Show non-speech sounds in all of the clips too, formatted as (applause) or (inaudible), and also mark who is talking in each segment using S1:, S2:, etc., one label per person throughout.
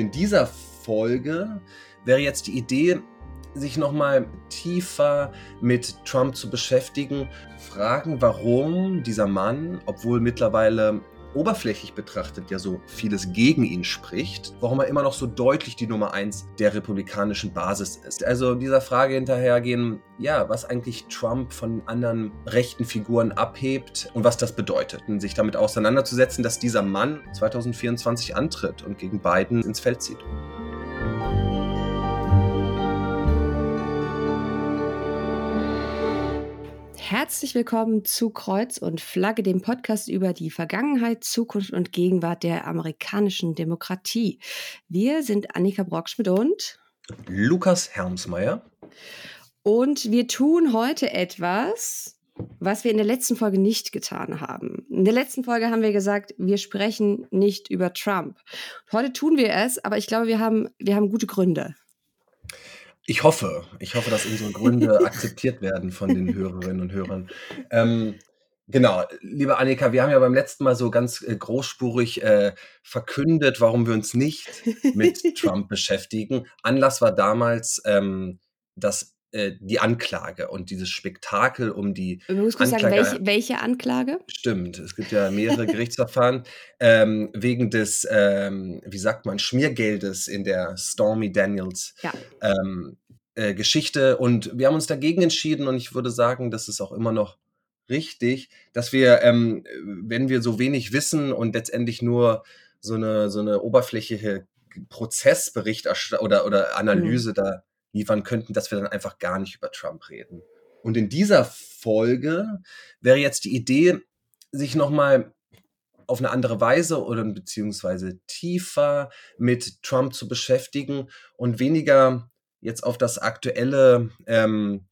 S1: in dieser Folge wäre jetzt die Idee, sich nochmal tiefer mit Trump zu beschäftigen, fragen, warum dieser Mann, obwohl mittlerweile oberflächlich betrachtet ja so vieles gegen ihn spricht, warum er immer noch so deutlich die Nummer eins der republikanischen Basis ist. Also dieser Frage hinterhergehen, ja, was eigentlich Trump von anderen rechten Figuren abhebt und was das bedeutet. Und sich damit auseinanderzusetzen, dass dieser Mann 2024 antritt und gegen Biden ins Feld zieht.
S2: Herzlich willkommen zu Kreuz und Flagge, dem Podcast über die Vergangenheit, Zukunft und Gegenwart der amerikanischen Demokratie. Wir sind Annika Brockschmidt und
S1: Lukas Hermsmeier.
S2: Und wir tun heute etwas, was wir in der letzten Folge nicht getan haben. In der letzten Folge haben wir gesagt, wir sprechen nicht über Trump. Heute tun wir es, aber ich glaube, wir haben, wir haben gute Gründe.
S1: Ich hoffe, ich hoffe, dass unsere Gründe (laughs) akzeptiert werden von den Hörerinnen und Hörern. Ähm, genau, liebe Annika, wir haben ja beim letzten Mal so ganz äh, großspurig äh, verkündet, warum wir uns nicht mit (laughs) Trump beschäftigen. Anlass war damals ähm, das äh, die Anklage und dieses Spektakel um die.
S2: Du musst kurz sagen, welche, welche, Anklage?
S1: Stimmt, es gibt ja mehrere (laughs) Gerichtsverfahren ähm, wegen des, ähm, wie sagt man, Schmiergeldes in der Stormy Daniels ja. Äh, Geschichte. Und wir haben uns dagegen entschieden und ich würde sagen, das ist auch immer noch richtig, dass wir, ähm, wenn wir so wenig wissen und letztendlich nur so eine, so eine oberflächliche Prozessbericht oder, oder Analyse mhm. da liefern könnten, dass wir dann einfach gar nicht über Trump reden. Und in dieser Folge wäre jetzt die Idee, sich nochmal auf eine andere Weise oder beziehungsweise tiefer mit Trump zu beschäftigen und weniger jetzt auf das aktuelle ähm,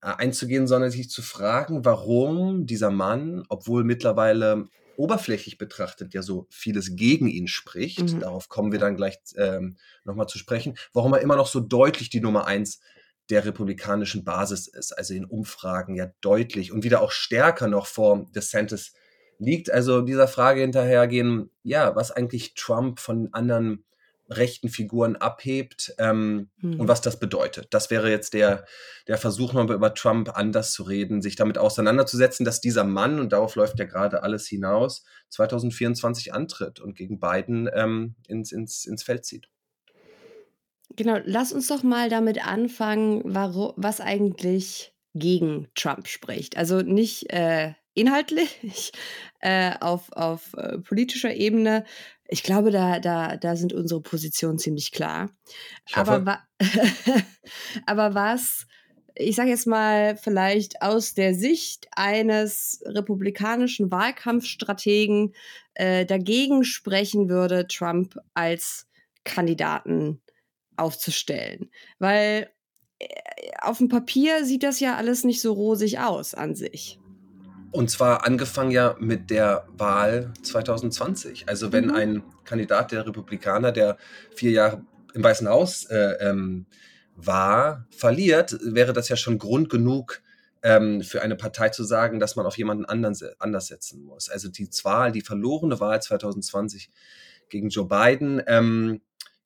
S1: einzugehen, sondern sich zu fragen, warum dieser Mann, obwohl mittlerweile oberflächlich betrachtet ja so vieles gegen ihn spricht, mhm. darauf kommen wir dann gleich ähm, nochmal zu sprechen, warum er immer noch so deutlich die Nummer eins der republikanischen Basis ist, also in Umfragen ja deutlich und wieder auch stärker noch vor DeSantis liegt. Also dieser Frage hinterhergehen, ja, was eigentlich Trump von anderen rechten Figuren abhebt ähm, mhm. und was das bedeutet. Das wäre jetzt der, der Versuch, mal über Trump anders zu reden, sich damit auseinanderzusetzen, dass dieser Mann, und darauf läuft ja gerade alles hinaus, 2024 antritt und gegen Biden ähm, ins, ins, ins Feld zieht.
S2: Genau, lass uns doch mal damit anfangen, warum, was eigentlich gegen Trump spricht. Also nicht äh, inhaltlich (laughs) äh, auf, auf äh, politischer Ebene, ich glaube, da, da, da sind unsere Positionen ziemlich klar. Aber, wa (laughs) aber was, ich sage jetzt mal, vielleicht aus der Sicht eines republikanischen Wahlkampfstrategen äh, dagegen sprechen würde, Trump als Kandidaten aufzustellen. Weil äh, auf dem Papier sieht das ja alles nicht so rosig aus an sich.
S1: Und zwar angefangen ja mit der Wahl 2020. Also wenn mhm. ein Kandidat der Republikaner, der vier Jahre im Weißen Haus äh, ähm, war, verliert, wäre das ja schon Grund genug ähm, für eine Partei zu sagen, dass man auf jemanden anderen, anders setzen muss. Also die Wahl, die verlorene Wahl 2020 gegen Joe Biden, ähm,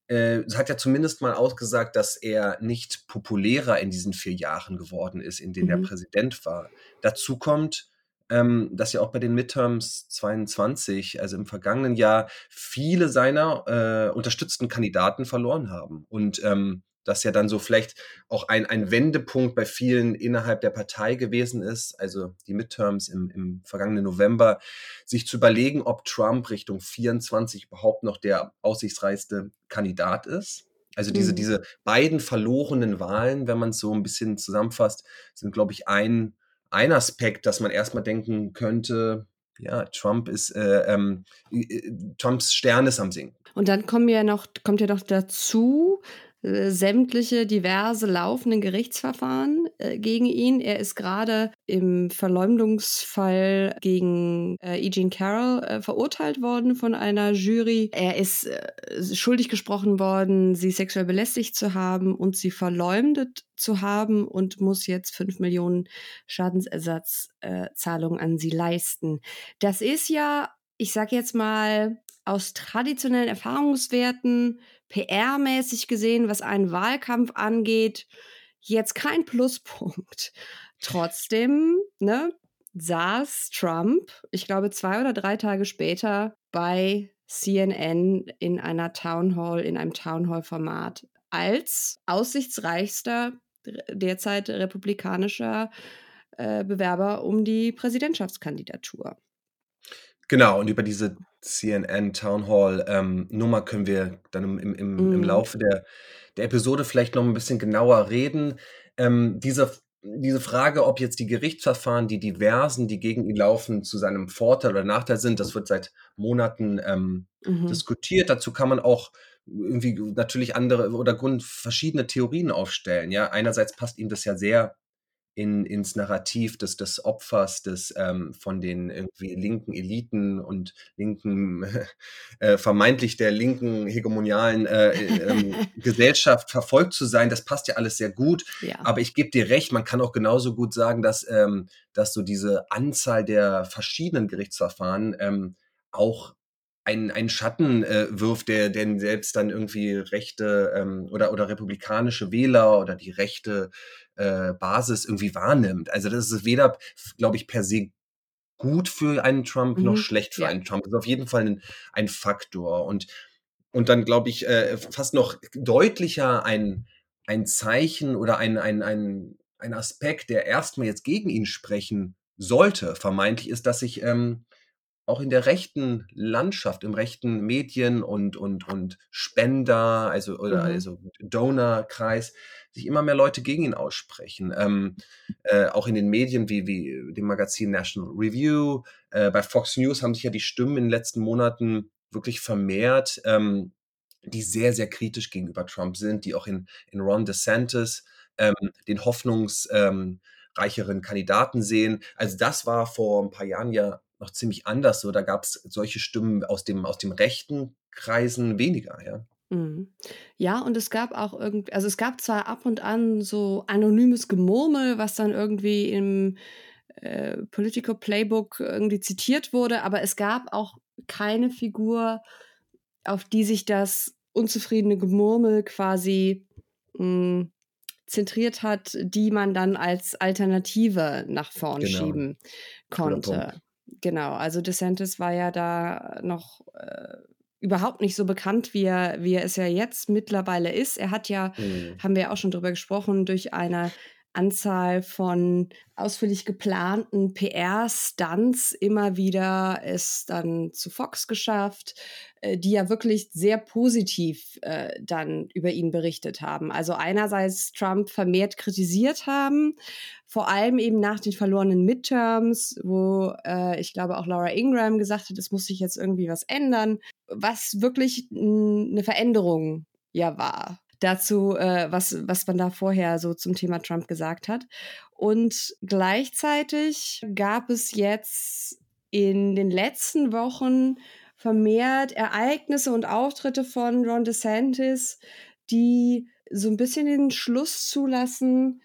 S1: äh, hat ja zumindest mal ausgesagt, dass er nicht populärer in diesen vier Jahren geworden ist, in denen mhm. er Präsident war. Dazu kommt, ähm, dass ja auch bei den Midterms 22, also im vergangenen Jahr, viele seiner äh, unterstützten Kandidaten verloren haben. Und ähm, dass ja dann so vielleicht auch ein, ein Wendepunkt bei vielen innerhalb der Partei gewesen ist, also die Midterms im, im vergangenen November, sich zu überlegen, ob Trump Richtung 24 überhaupt noch der aussichtsreichste Kandidat ist. Also diese, mhm. diese beiden verlorenen Wahlen, wenn man es so ein bisschen zusammenfasst, sind, glaube ich, ein ein Aspekt, dass man erstmal denken könnte, ja, Trump ist, äh, ähm, äh, Trumps Stern ist am Sinken.
S2: Und dann kommen ja noch, kommt ja noch dazu, sämtliche diverse laufenden Gerichtsverfahren äh, gegen ihn. Er ist gerade im Verleumdungsfall gegen äh, Eugene Carroll äh, verurteilt worden von einer Jury. Er ist äh, schuldig gesprochen worden, sie sexuell belästigt zu haben und sie verleumdet zu haben und muss jetzt fünf Millionen Schadensersatzzahlungen an sie leisten. Das ist ja, ich sag jetzt mal, aus traditionellen Erfahrungswerten, PR-mäßig gesehen, was einen Wahlkampf angeht, jetzt kein Pluspunkt. Trotzdem, ne, saß Trump, ich glaube, zwei oder drei Tage später bei CNN in einer Town Hall, in einem Town Hall-Format als aussichtsreichster derzeit republikanischer äh, Bewerber um die Präsidentschaftskandidatur.
S1: Genau, und über diese CNN Town Hall ähm, Nummer können wir dann im, im, im, im mhm. Laufe der, der Episode vielleicht noch ein bisschen genauer reden. Ähm, diese, diese Frage, ob jetzt die Gerichtsverfahren, die diversen, die gegen ihn laufen, zu seinem Vorteil oder Nachteil sind, das wird seit Monaten ähm, mhm. diskutiert. Dazu kann man auch irgendwie natürlich andere oder Grund verschiedene Theorien aufstellen. Ja, einerseits passt ihm das ja sehr in, ins Narrativ des, des Opfers, des ähm, von den irgendwie linken Eliten und linken, (laughs) äh, vermeintlich der linken hegemonialen äh, äh, (laughs) Gesellschaft verfolgt zu sein, das passt ja alles sehr gut. Ja. Aber ich gebe dir recht, man kann auch genauso gut sagen, dass, ähm, dass so diese Anzahl der verschiedenen Gerichtsverfahren ähm, auch einen, einen Schatten äh, wirft, der denn selbst dann irgendwie rechte ähm, oder, oder republikanische Wähler oder die rechte äh, Basis irgendwie wahrnimmt. Also das ist weder, glaube ich, per se gut für einen Trump mhm. noch schlecht für ja. einen Trump. Das ist auf jeden Fall ein, ein Faktor. Und, und dann, glaube ich, äh, fast noch deutlicher ein, ein Zeichen oder ein, ein, ein, ein Aspekt, der erstmal jetzt gegen ihn sprechen sollte, vermeintlich, ist, dass sich ähm, auch in der rechten Landschaft, im rechten Medien- und, und, und Spender, also, oder mhm. also Donor-Kreis, sich immer mehr Leute gegen ihn aussprechen. Ähm, äh, auch in den Medien wie, wie dem Magazin National Review, äh, bei Fox News haben sich ja die Stimmen in den letzten Monaten wirklich vermehrt, ähm, die sehr, sehr kritisch gegenüber Trump sind, die auch in, in Ron DeSantis ähm, den hoffnungsreicheren Kandidaten sehen. Also das war vor ein paar Jahren ja noch ziemlich anders. So, da gab es solche Stimmen aus dem, aus dem rechten Kreisen weniger, ja.
S2: Mhm. Ja, und es gab auch irgendwie, also es gab zwar ab und an so anonymes Gemurmel, was dann irgendwie im äh, Political Playbook irgendwie zitiert wurde, aber es gab auch keine Figur, auf die sich das unzufriedene Gemurmel quasi mh, hm, zentriert hat, die man dann als Alternative nach vorn genau. schieben konnte. Genau, also DeSantis war ja da noch äh, überhaupt nicht so bekannt, wie er, wie er es ja jetzt mittlerweile ist. Er hat ja, mhm. haben wir ja auch schon drüber gesprochen, durch eine Anzahl von ausführlich geplanten PR-Stunts immer wieder es dann zu Fox geschafft, äh, die ja wirklich sehr positiv äh, dann über ihn berichtet haben. Also einerseits Trump vermehrt kritisiert haben, vor allem eben nach den verlorenen Midterms, wo äh, ich glaube auch Laura Ingram gesagt hat, es muss sich jetzt irgendwie was ändern, was wirklich eine Veränderung ja war dazu, äh, was, was man da vorher so zum Thema Trump gesagt hat. Und gleichzeitig gab es jetzt in den letzten Wochen vermehrt Ereignisse und Auftritte von Ron DeSantis, die so ein bisschen den Schluss zulassen,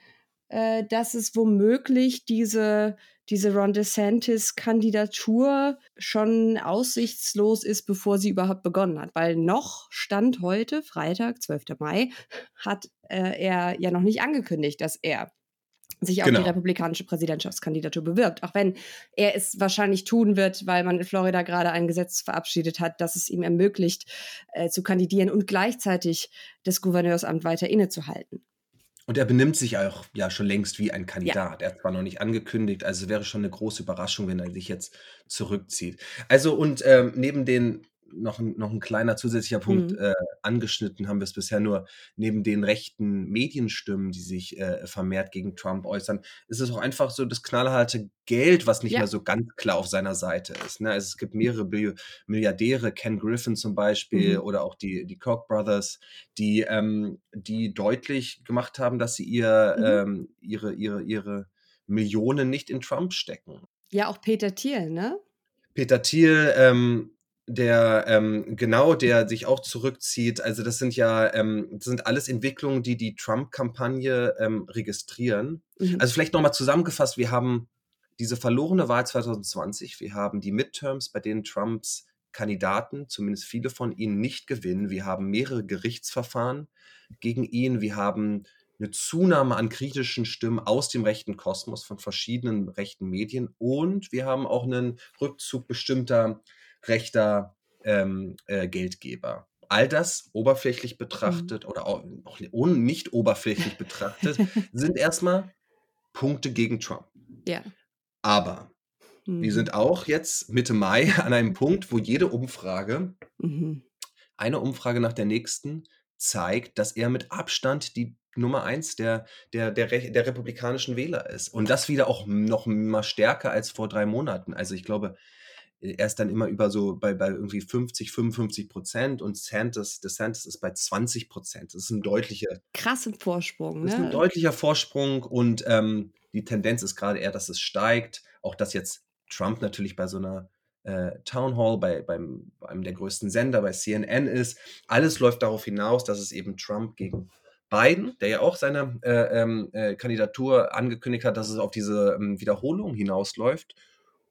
S2: äh, dass es womöglich diese, diese Ron DeSantis-Kandidatur schon aussichtslos ist, bevor sie überhaupt begonnen hat. Weil noch Stand heute, Freitag, 12. Mai, hat äh, er ja noch nicht angekündigt, dass er sich auf genau. die republikanische Präsidentschaftskandidatur bewirbt. Auch wenn er es wahrscheinlich tun wird, weil man in Florida gerade ein Gesetz verabschiedet hat, das es ihm ermöglicht, äh, zu kandidieren und gleichzeitig das Gouverneursamt weiter innezuhalten.
S1: Und er benimmt sich auch ja schon längst wie ein Kandidat. Ja. Er hat zwar noch nicht angekündigt, also wäre schon eine große Überraschung, wenn er sich jetzt zurückzieht. Also und ähm, neben den noch ein, noch ein kleiner zusätzlicher Punkt mhm. äh, angeschnitten haben wir es bisher nur neben den rechten Medienstimmen, die sich äh, vermehrt gegen Trump äußern, ist es auch einfach so das knallharte Geld, was nicht ja. mehr so ganz klar auf seiner Seite ist. Ne? Also es gibt mehrere Milliardäre, Ken Griffin zum Beispiel mhm. oder auch die, die Koch Brothers, die, ähm, die deutlich gemacht haben, dass sie ihr, mhm. ähm, ihre, ihre, ihre Millionen nicht in Trump stecken.
S2: Ja, auch Peter Thiel, ne?
S1: Peter Thiel, ähm, der ähm, genau, der sich auch zurückzieht. Also das sind ja, ähm, das sind alles Entwicklungen, die die Trump-Kampagne ähm, registrieren. Mhm. Also vielleicht nochmal zusammengefasst: Wir haben diese verlorene Wahl 2020, wir haben die Midterms, bei denen Trumps Kandidaten, zumindest viele von ihnen, nicht gewinnen. Wir haben mehrere Gerichtsverfahren gegen ihn. Wir haben eine Zunahme an kritischen Stimmen aus dem rechten Kosmos von verschiedenen rechten Medien und wir haben auch einen Rückzug bestimmter rechter ähm, äh, Geldgeber. All das oberflächlich betrachtet mhm. oder auch nicht oberflächlich betrachtet (laughs) sind erstmal Punkte gegen Trump.
S2: Ja.
S1: Aber mhm. wir sind auch jetzt Mitte Mai (laughs) an einem Punkt, wo jede Umfrage, mhm. eine Umfrage nach der nächsten, zeigt, dass er mit Abstand die Nummer eins der, der, der, der republikanischen Wähler ist. Und das wieder auch noch mal stärker als vor drei Monaten. Also ich glaube, er ist dann immer über so bei, bei irgendwie 50, 55 Prozent und Santos, DeSantis ist bei 20 Prozent. Das ist ein deutlicher.
S2: Krasser Vorsprung,
S1: ne? Das ist ein ne? deutlicher Vorsprung und ähm, die Tendenz ist gerade eher, dass es steigt. Auch dass jetzt Trump natürlich bei so einer äh, Town Hall, bei, beim, bei einem der größten Sender, bei CNN ist. Alles läuft darauf hinaus, dass es eben Trump gegen Biden, der ja auch seine äh, ähm, äh, Kandidatur angekündigt hat, dass es auf diese ähm, Wiederholung hinausläuft.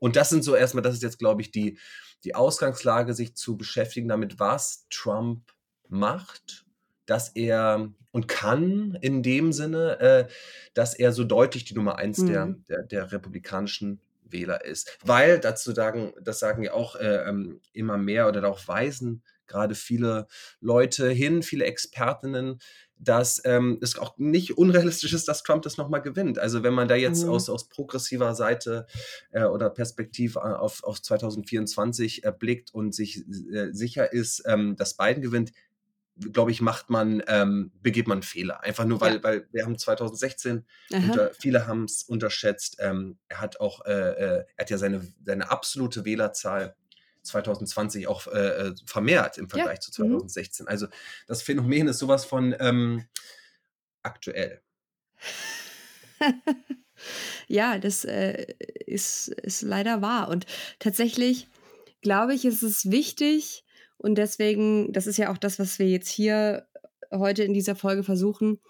S1: Und das sind so erstmal, das ist jetzt, glaube ich, die, die Ausgangslage, sich zu beschäftigen damit, was Trump macht, dass er und kann in dem Sinne, äh, dass er so deutlich die Nummer eins mhm. der, der, der republikanischen Wähler ist. Weil, dazu sagen, das sagen ja auch äh, ähm, immer mehr oder darauf weisen gerade viele Leute hin, viele Expertinnen, dass ähm, es auch nicht unrealistisch ist, dass Trump das nochmal gewinnt. Also wenn man da jetzt mhm. aus, aus progressiver Seite äh, oder Perspektive äh, auf, auf 2024 erblickt und sich äh, sicher ist, ähm, dass Biden gewinnt, glaube ich, macht man, ähm, begeht man Fehler. Einfach nur, weil, ja. weil wir haben 2016, unter, viele haben es unterschätzt, ähm, er hat auch, äh, äh, er hat ja seine, seine absolute Wählerzahl 2020 auch äh, äh, vermehrt im Vergleich ja. zu 2016. Mhm. Also das Phänomen ist sowas von ähm, aktuell. (laughs)
S2: ja, das äh, ist, ist leider wahr. Und tatsächlich glaube ich, ist es wichtig und deswegen, das ist ja auch das, was wir jetzt hier heute in dieser Folge versuchen,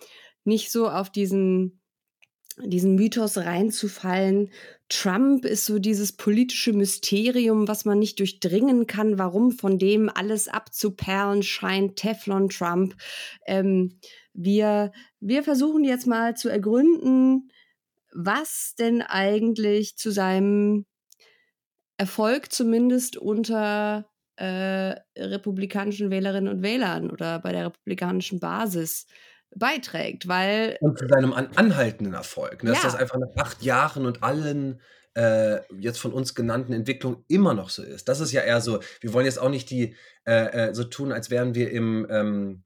S2: nicht so auf diesen diesen Mythos reinzufallen. Trump ist so dieses politische Mysterium, was man nicht durchdringen kann, warum von dem alles abzuperlen scheint, Teflon Trump. Ähm, wir, wir versuchen jetzt mal zu ergründen, was denn eigentlich zu seinem Erfolg zumindest unter äh, republikanischen Wählerinnen und Wählern oder bei der republikanischen Basis beiträgt, weil.
S1: Und zu seinem an anhaltenden Erfolg. Ne? Ja. Dass das einfach nach acht Jahren und allen äh, jetzt von uns genannten Entwicklungen immer noch so ist. Das ist ja eher so, wir wollen jetzt auch nicht die äh, äh so tun, als wären wir im, ähm,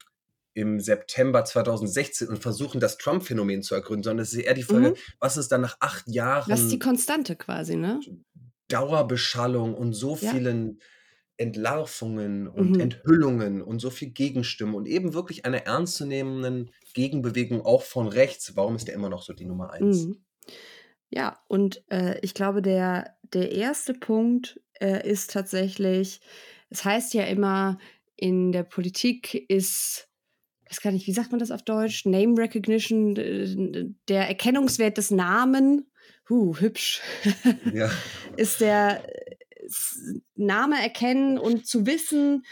S1: im September 2016 und versuchen, das Trump-Phänomen zu ergründen, sondern es ist eher die Frage, mhm. was ist dann nach acht Jahren.
S2: Was ist die Konstante quasi, ne?
S1: Dauerbeschallung und so ja. Entlarvungen und mhm. Enthüllungen und so viel Gegenstimmen und eben wirklich einer ernstzunehmenden Gegenbewegung auch von rechts. Warum ist der immer noch so die Nummer eins? Mhm.
S2: Ja, und äh, ich glaube, der, der erste Punkt äh, ist tatsächlich, es heißt ja immer, in der Politik ist, ich weiß gar nicht, wie sagt man das auf Deutsch? Name Recognition, der Erkennungswert des Namen, huh, hübsch, ja. (laughs) ist der Name erkennen und zu wissen,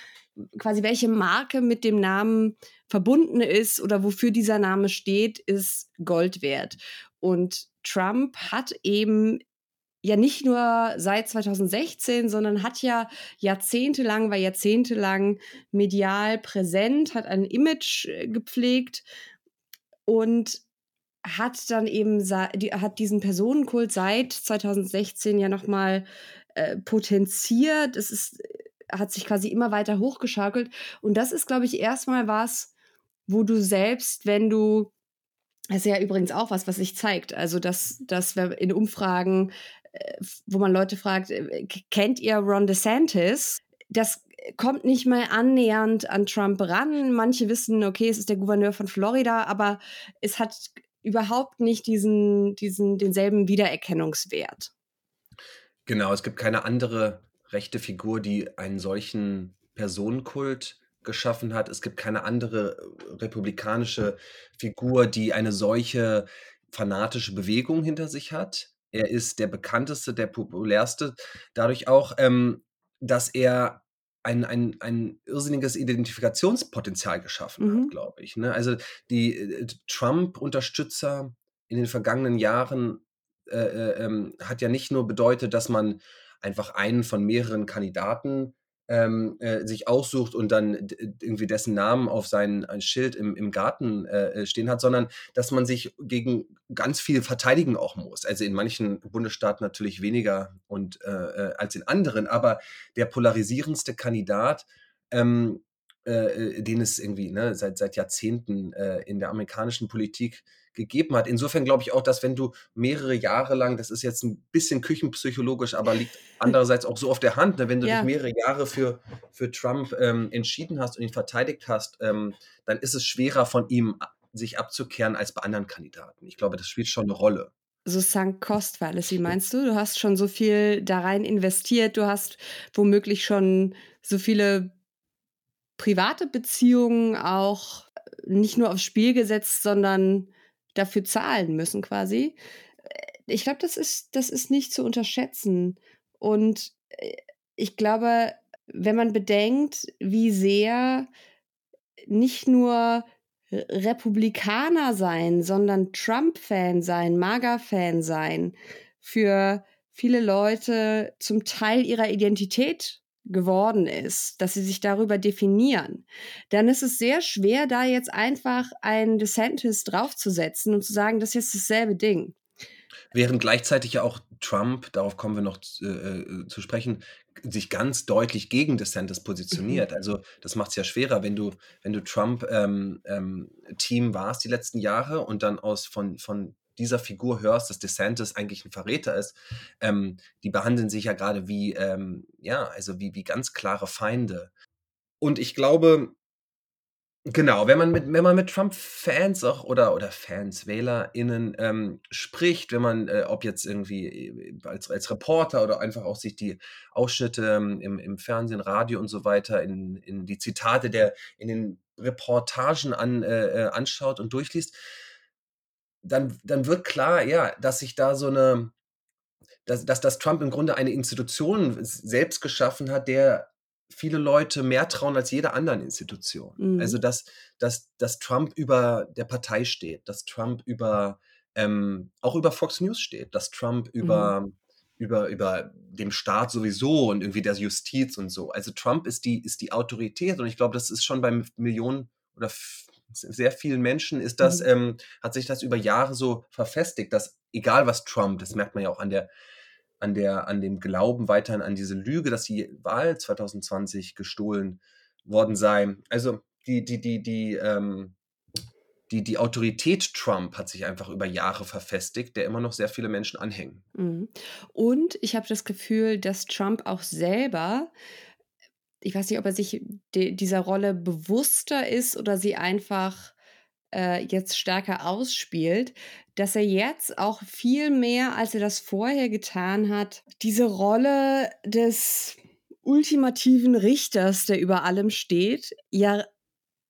S2: quasi welche Marke mit dem Namen verbunden ist oder wofür dieser Name steht, ist Gold wert. Und Trump hat eben ja nicht nur seit 2016, sondern hat ja jahrzehntelang, war jahrzehntelang medial präsent, hat ein Image äh, gepflegt und hat dann eben hat diesen Personenkult seit 2016 ja noch mal äh, potenziert. Es ist, hat sich quasi immer weiter hochgeschaukelt. Und das ist, glaube ich, erstmal was, wo du selbst, wenn du, das ist ja übrigens auch was, was sich zeigt, also dass, dass wir in Umfragen, äh, wo man Leute fragt, äh, kennt ihr Ron DeSantis? Das kommt nicht mal annähernd an Trump ran. Manche wissen, okay, es ist der Gouverneur von Florida, aber es hat überhaupt nicht diesen, diesen, denselben Wiedererkennungswert.
S1: Genau, es gibt keine andere rechte Figur, die einen solchen Personenkult geschaffen hat. Es gibt keine andere äh, republikanische Figur, die eine solche fanatische Bewegung hinter sich hat. Er ist der bekannteste, der populärste, dadurch auch, ähm, dass er ein, ein, ein irrsinniges Identifikationspotenzial geschaffen mhm. hat, glaube ich. Ne? Also die äh, Trump-Unterstützer in den vergangenen Jahren äh, äh, ähm, hat ja nicht nur bedeutet, dass man einfach einen von mehreren Kandidaten ähm, äh, sich aussucht und dann irgendwie dessen Namen auf sein Schild im, im Garten äh, stehen hat, sondern dass man sich gegen ganz viel verteidigen auch muss. Also in manchen Bundesstaaten natürlich weniger und äh, äh als in anderen, aber der polarisierendste Kandidat ähm, äh, den es irgendwie ne, seit, seit Jahrzehnten äh, in der amerikanischen Politik gegeben hat. Insofern glaube ich auch, dass wenn du mehrere Jahre lang, das ist jetzt ein bisschen küchenpsychologisch, aber liegt andererseits auch so auf der Hand, ne, wenn du ja. dich mehrere Jahre für, für Trump ähm, entschieden hast und ihn verteidigt hast, ähm, dann ist es schwerer von ihm sich abzukehren als bei anderen Kandidaten. Ich glaube, das spielt schon eine Rolle
S2: so sunk cost fallacy meinst du? Du hast schon so viel da rein investiert, du hast womöglich schon so viele private Beziehungen auch nicht nur aufs Spiel gesetzt, sondern dafür zahlen müssen quasi. Ich glaube, das ist, das ist nicht zu unterschätzen. Und äh, ich glaube, wenn man bedenkt, wie sehr nicht nur Republikaner sein, sondern Trump-Fan sein, MAGA-Fan sein, für viele Leute zum Teil ihrer Identität geworden ist, dass sie sich darüber definieren, dann ist es sehr schwer, da jetzt einfach ein DeSantis draufzusetzen und zu sagen, das ist jetzt dasselbe Ding.
S1: Während gleichzeitig ja auch Trump, darauf kommen wir noch äh, äh zu sprechen, sich ganz deutlich gegen DeSantis positioniert. Mhm. Also das macht es ja schwerer, wenn du, wenn du Trump-Team ähm, ähm, warst die letzten Jahre und dann aus von, von dieser Figur hörst, dass DeSantis eigentlich ein Verräter ist, ähm, die behandeln sich ja gerade wie, ähm, ja, also wie, wie ganz klare Feinde. Und ich glaube, Genau, wenn man mit, wenn man mit Trump-Fans auch oder, oder Fans, WählerInnen ähm, spricht, wenn man, äh, ob jetzt irgendwie äh, als, als Reporter oder einfach auch sich die Ausschnitte ähm, im, im Fernsehen, Radio und so weiter, in, in die Zitate der, in den Reportagen an, äh, äh anschaut und durchliest, dann, dann wird klar, ja, dass sich da so eine, dass, dass, dass Trump im Grunde eine Institution selbst geschaffen hat, der viele Leute mehr trauen als jeder anderen Institution. Mhm. Also, dass, dass, dass Trump über der Partei steht, dass Trump über, ähm, auch über Fox News steht, dass Trump über, mhm. über, über dem Staat sowieso und irgendwie der Justiz und so. Also Trump ist die, ist die Autorität und ich glaube, das ist schon bei Millionen oder sehr vielen Menschen ist das, mhm. ähm, hat sich das über Jahre so verfestigt, dass egal was Trump, das merkt man ja auch an der, an der, an dem Glauben weiterhin an diese Lüge, dass die Wahl 2020 gestohlen worden sei. Also die, die, die, die, ähm, die, die Autorität Trump hat sich einfach über Jahre verfestigt, der immer noch sehr viele Menschen anhängen.
S2: Mhm. Und ich habe das Gefühl, dass Trump auch selber ich weiß nicht, ob er sich dieser Rolle bewusster ist oder sie einfach äh, jetzt stärker ausspielt, dass er jetzt auch viel mehr, als er das vorher getan hat, diese Rolle des ultimativen Richters, der über allem steht, ja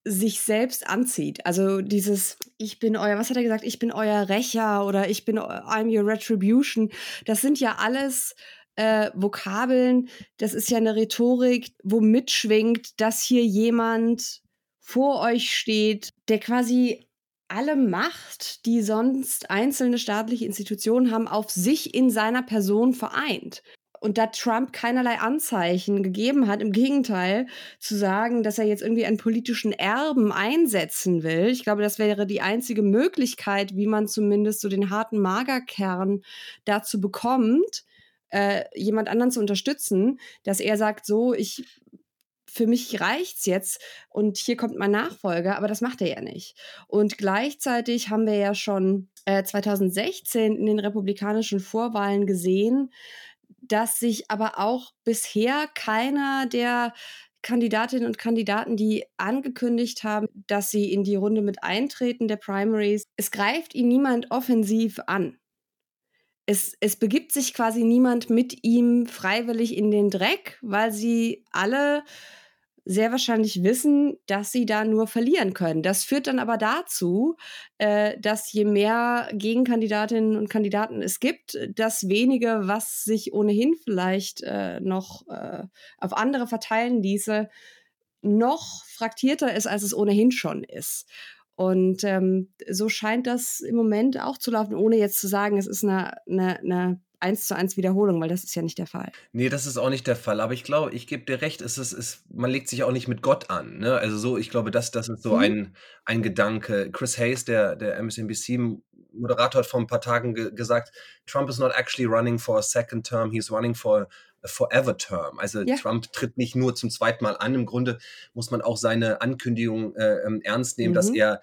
S2: sich selbst anzieht. Also dieses, ich bin euer, was hat er gesagt, ich bin euer Rächer oder ich bin, I'm your retribution. Das sind ja alles äh, Vokabeln, das ist ja eine Rhetorik, wo mitschwingt, dass hier jemand vor euch steht, der quasi alle Macht, die sonst einzelne staatliche Institutionen haben, auf sich in seiner Person vereint. Und da Trump keinerlei Anzeichen gegeben hat, im Gegenteil, zu sagen, dass er jetzt irgendwie einen politischen Erben einsetzen will, ich glaube, das wäre die einzige Möglichkeit, wie man zumindest so den harten Magerkern dazu bekommt, äh, jemand anderen zu unterstützen, dass er sagt, so, ich für mich reicht's jetzt und hier kommt mein Nachfolger, aber das macht er ja nicht. Und gleichzeitig haben wir ja schon äh, 2016 in den republikanischen Vorwahlen gesehen, dass sich aber auch bisher keiner der Kandidatinnen und Kandidaten, die angekündigt haben, dass sie in die Runde mit eintreten der Primaries, es greift ihn niemand offensiv an es, es begibt sich quasi niemand mit ihm freiwillig in den Dreck, weil sie alle sehr wahrscheinlich wissen, dass sie da nur verlieren können. Das führt dann aber dazu, äh, dass je mehr Gegenkandidatinnen und Kandidaten es gibt, das wenige, was sich ohnehin vielleicht äh, noch äh, auf andere verteilen ließe, noch fraktierter ist, als es ohnehin schon ist. Und ähm, so scheint das im Moment auch zu laufen, ohne jetzt zu sagen, es ist eine, eine, eine eins zu eins Wiederholung, weil das ist ja nicht der Fall.
S1: Nee, das ist auch nicht der Fall. Aber ich glaube, ich gebe dir recht, es ist, es, man legt sich auch nicht mit Gott an. Ne? Also so, ich glaube, das, das ist so mhm. ein, ein Gedanke. Chris Hayes, der, der MSNBC-Moderator, hat vor ein paar Tagen ge gesagt, Trump is not actually running for a second term, he's running for a forever term. Also ja. Trump tritt nicht nur zum zweiten Mal an. Im Grunde muss man auch seine Ankündigung äh, ähm, ernst nehmen, mhm. dass er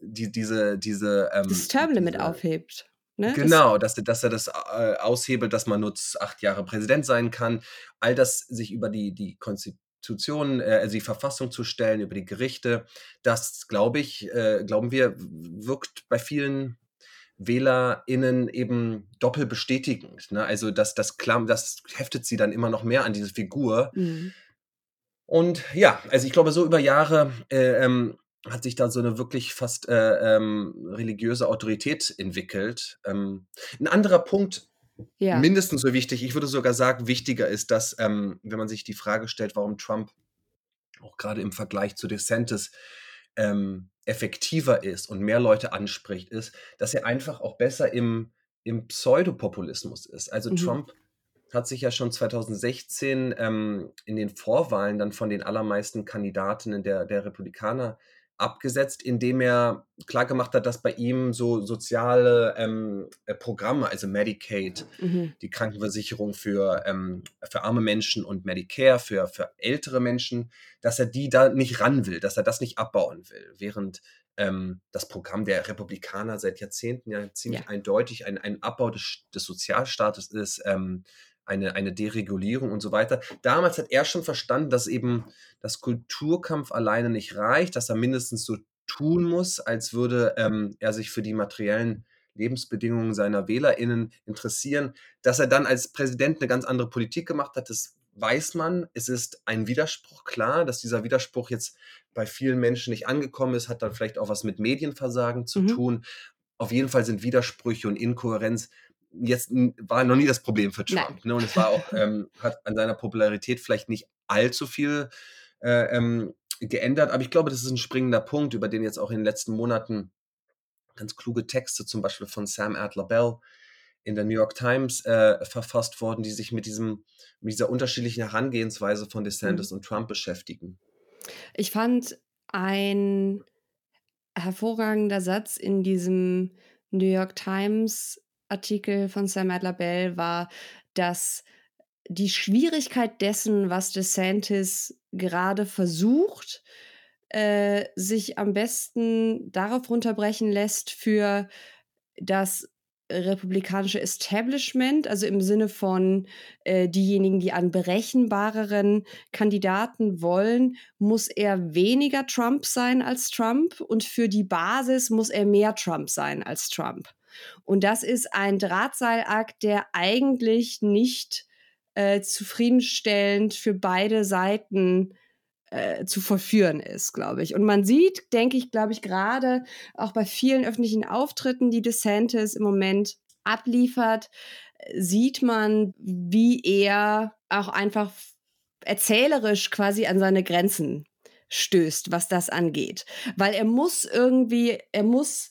S1: die, diese, diese
S2: ähm, das Termlimit aufhebt.
S1: Ne? Genau, dass, dass er das äh, aushebelt, dass man nur acht Jahre Präsident sein kann. All das sich über die, die Konstitution, äh, also die Verfassung zu stellen, über die Gerichte, das glaube ich, äh, glauben wir, wirkt bei vielen WählerInnen eben doppelt bestätigend. Ne? Also das, das, das heftet sie dann immer noch mehr an diese Figur. Mhm. Und ja, also ich glaube, so über Jahre äh, ähm, hat sich da so eine wirklich fast äh, ähm, religiöse Autorität entwickelt. Ähm, ein anderer Punkt, ja. mindestens so wichtig, ich würde sogar sagen, wichtiger ist, dass, ähm, wenn man sich die Frage stellt, warum Trump auch gerade im Vergleich zu DeSantis ähm, effektiver ist und mehr Leute anspricht, ist, dass er einfach auch besser im, im Pseudopopulismus ist. Also mhm. Trump hat sich ja schon 2016 ähm, in den Vorwahlen dann von den allermeisten Kandidatinnen der, der Republikaner abgesetzt, indem er klargemacht hat, dass bei ihm so soziale ähm, äh, Programme, also Medicaid, mhm. die Krankenversicherung für, ähm, für arme Menschen und Medicare für, für ältere Menschen, dass er die da nicht ran will, dass er das nicht abbauen will. Während ähm, das Programm der Republikaner seit Jahrzehnten ja ziemlich ja. eindeutig ein, ein Abbau des, des Sozialstaates ist, ähm, eine, eine Deregulierung und so weiter. Damals hat er schon verstanden, dass eben das Kulturkampf alleine nicht reicht, dass er mindestens so tun muss, als würde ähm, er sich für die materiellen Lebensbedingungen seiner WählerInnen interessieren. Dass er dann als Präsident eine ganz andere Politik gemacht hat, das weiß man. Es ist ein Widerspruch, klar, dass dieser Widerspruch jetzt bei vielen Menschen nicht angekommen ist, hat dann vielleicht auch was mit Medienversagen zu mhm. tun. Auf jeden Fall sind Widersprüche und Inkohärenz jetzt war noch nie das Problem für Trump. Ne? Und es war auch, ähm, hat an seiner Popularität vielleicht nicht allzu viel äh, ähm, geändert, aber ich glaube, das ist ein springender Punkt, über den jetzt auch in den letzten Monaten ganz kluge Texte, zum Beispiel von Sam Adler Bell in der New York Times äh, verfasst worden, die sich mit diesem, mit dieser unterschiedlichen Herangehensweise von DeSantis mhm. und Trump beschäftigen.
S2: Ich fand ein hervorragender Satz in diesem New York Times Artikel von Sam Adler-Bell war, dass die Schwierigkeit dessen, was DeSantis gerade versucht, äh, sich am besten darauf runterbrechen lässt für das republikanische Establishment, also im Sinne von äh, diejenigen, die einen berechenbareren Kandidaten wollen, muss er weniger Trump sein als Trump und für die Basis muss er mehr Trump sein als Trump. Und das ist ein Drahtseilakt, der eigentlich nicht äh, zufriedenstellend für beide Seiten äh, zu vollführen ist, glaube ich. Und man sieht, denke ich, glaube ich, gerade auch bei vielen öffentlichen Auftritten, die DeSantis im Moment abliefert, sieht man, wie er auch einfach erzählerisch quasi an seine Grenzen stößt, was das angeht. Weil er muss irgendwie, er muss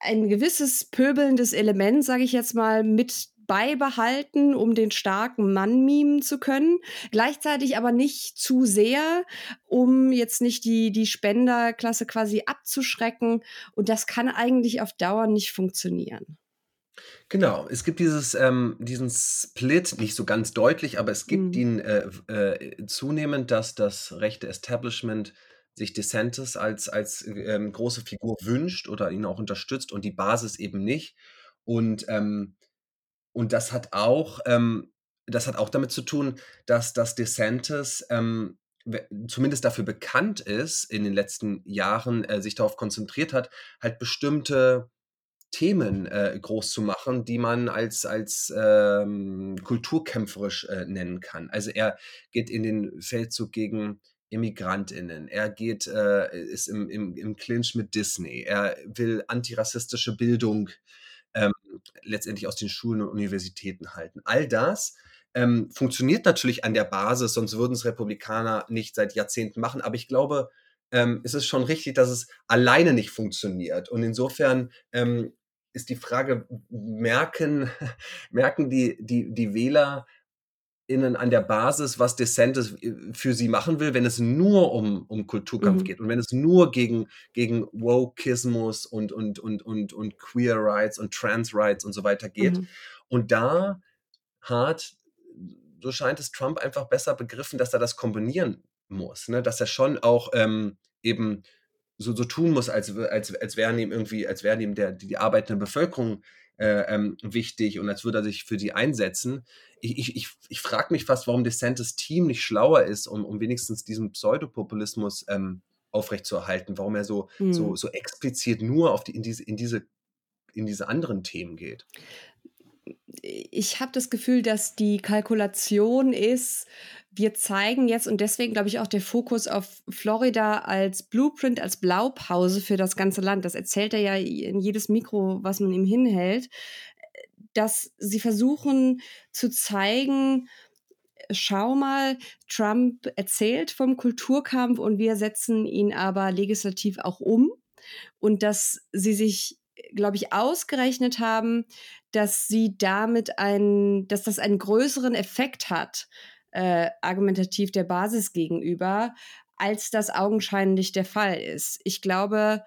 S2: ein gewisses pöbelndes Element, sage ich jetzt mal, mit beibehalten, um den starken Mann mimen zu können. Gleichzeitig aber nicht zu sehr, um jetzt nicht die, die Spenderklasse quasi abzuschrecken. Und das kann eigentlich auf Dauer nicht funktionieren.
S1: Genau, es gibt dieses, ähm, diesen Split, nicht so ganz deutlich, aber es gibt mhm. ihn äh, äh, zunehmend, dass das rechte Establishment sich DeSantis als, als ähm, große Figur wünscht oder ihn auch unterstützt und die Basis eben nicht. Und, ähm, und das hat auch, ähm, das hat auch damit zu tun, dass das DeSantis ähm, zumindest dafür bekannt ist, in den letzten Jahren äh, sich darauf konzentriert hat, halt bestimmte Themen äh, groß zu machen, die man als, als ähm, kulturkämpferisch äh, nennen kann. Also er geht in den Feldzug gegen ImmigrantInnen. Er geht, äh, ist im, im, im Clinch mit Disney. Er will antirassistische Bildung ähm, letztendlich aus den Schulen und Universitäten halten. All das ähm, funktioniert natürlich an der Basis, sonst würden es Republikaner nicht seit Jahrzehnten machen. Aber ich glaube, ähm, ist es schon richtig, dass es alleine nicht funktioniert. Und insofern ähm, ist die Frage, merken, (laughs) merken die, die, die Wähler innen an der Basis, was DeSantis äh, für sie machen will, wenn es nur um, um Kulturkampf mhm. geht und wenn es nur gegen, gegen Wokeismus und, und, und, und, und Queer Rights und Trans Rights und so weiter geht. Mhm. Und da hat, so scheint es Trump einfach besser begriffen, dass er das kombinieren muss, ne? dass er schon auch ähm, eben so, so tun muss, als, als, als wären ihm irgendwie, als wären ihm der, die, die arbeitende Bevölkerung ähm, wichtig und als würde er sich für die einsetzen. Ich, ich, ich, ich frage mich fast, warum DeSantis Team nicht schlauer ist, um, um wenigstens diesen Pseudopopulismus ähm, aufrechtzuerhalten, warum er so, hm. so, so explizit nur auf die, in, diese, in, diese, in diese anderen Themen geht.
S2: Ich habe das Gefühl, dass die Kalkulation ist, wir zeigen jetzt und deswegen glaube ich auch der Fokus auf Florida als Blueprint, als Blaupause für das ganze Land. Das erzählt er ja in jedes Mikro, was man ihm hinhält, dass sie versuchen zu zeigen, schau mal, Trump erzählt vom Kulturkampf und wir setzen ihn aber legislativ auch um und dass sie sich glaube ich, ausgerechnet haben, dass sie damit ein, dass das einen größeren Effekt hat äh, argumentativ der Basis gegenüber, als das augenscheinlich der Fall ist. Ich glaube,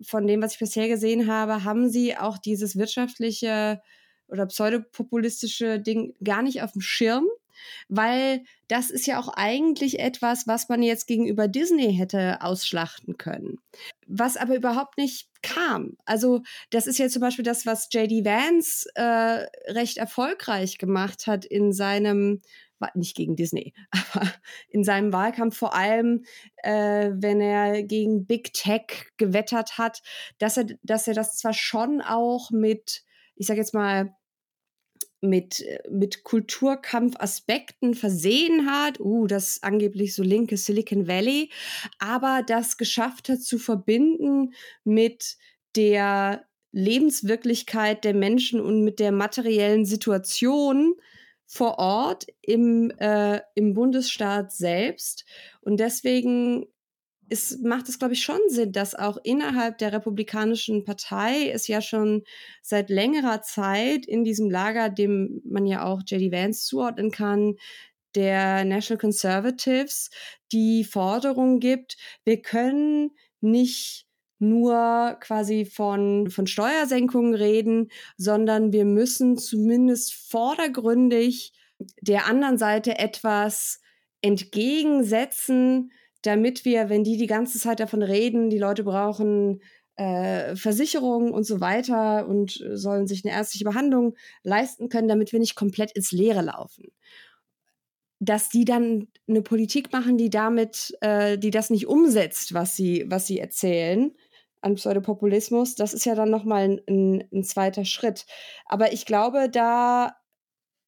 S2: von dem, was ich bisher gesehen habe, haben sie auch dieses wirtschaftliche oder pseudopopulistische Ding gar nicht auf dem Schirm, weil das ist ja auch eigentlich etwas, was man jetzt gegenüber Disney hätte ausschlachten können, was aber überhaupt nicht kam. Also das ist ja zum Beispiel das, was JD Vance äh, recht erfolgreich gemacht hat in seinem nicht gegen Disney, (laughs) aber in seinem Wahlkampf vor allem, äh, wenn er gegen Big Tech gewettert hat, dass er, dass er das zwar schon auch mit, ich sag jetzt mal, mit, mit Kulturkampfaspekten versehen hat, uh, das angeblich so linke Silicon Valley, aber das geschafft hat zu verbinden mit der Lebenswirklichkeit der Menschen und mit der materiellen Situation vor Ort im, äh, im Bundesstaat selbst. Und deswegen ist, macht es, glaube ich, schon Sinn, dass auch innerhalb der Republikanischen Partei es ja schon seit längerer Zeit in diesem Lager, dem man ja auch JD Vance zuordnen kann, der National Conservatives, die Forderung gibt, wir können nicht nur quasi von, von Steuersenkungen reden, sondern wir müssen zumindest vordergründig der anderen Seite etwas entgegensetzen, damit wir, wenn die die ganze Zeit davon reden, die Leute brauchen äh, Versicherungen und so weiter und sollen sich eine ärztliche Behandlung leisten können, damit wir nicht komplett ins Leere laufen. Dass die dann eine Politik machen, die damit, äh, die das nicht umsetzt, was sie, was sie erzählen, an Pseudopopulismus, das ist ja dann nochmal ein, ein zweiter Schritt. Aber ich glaube, da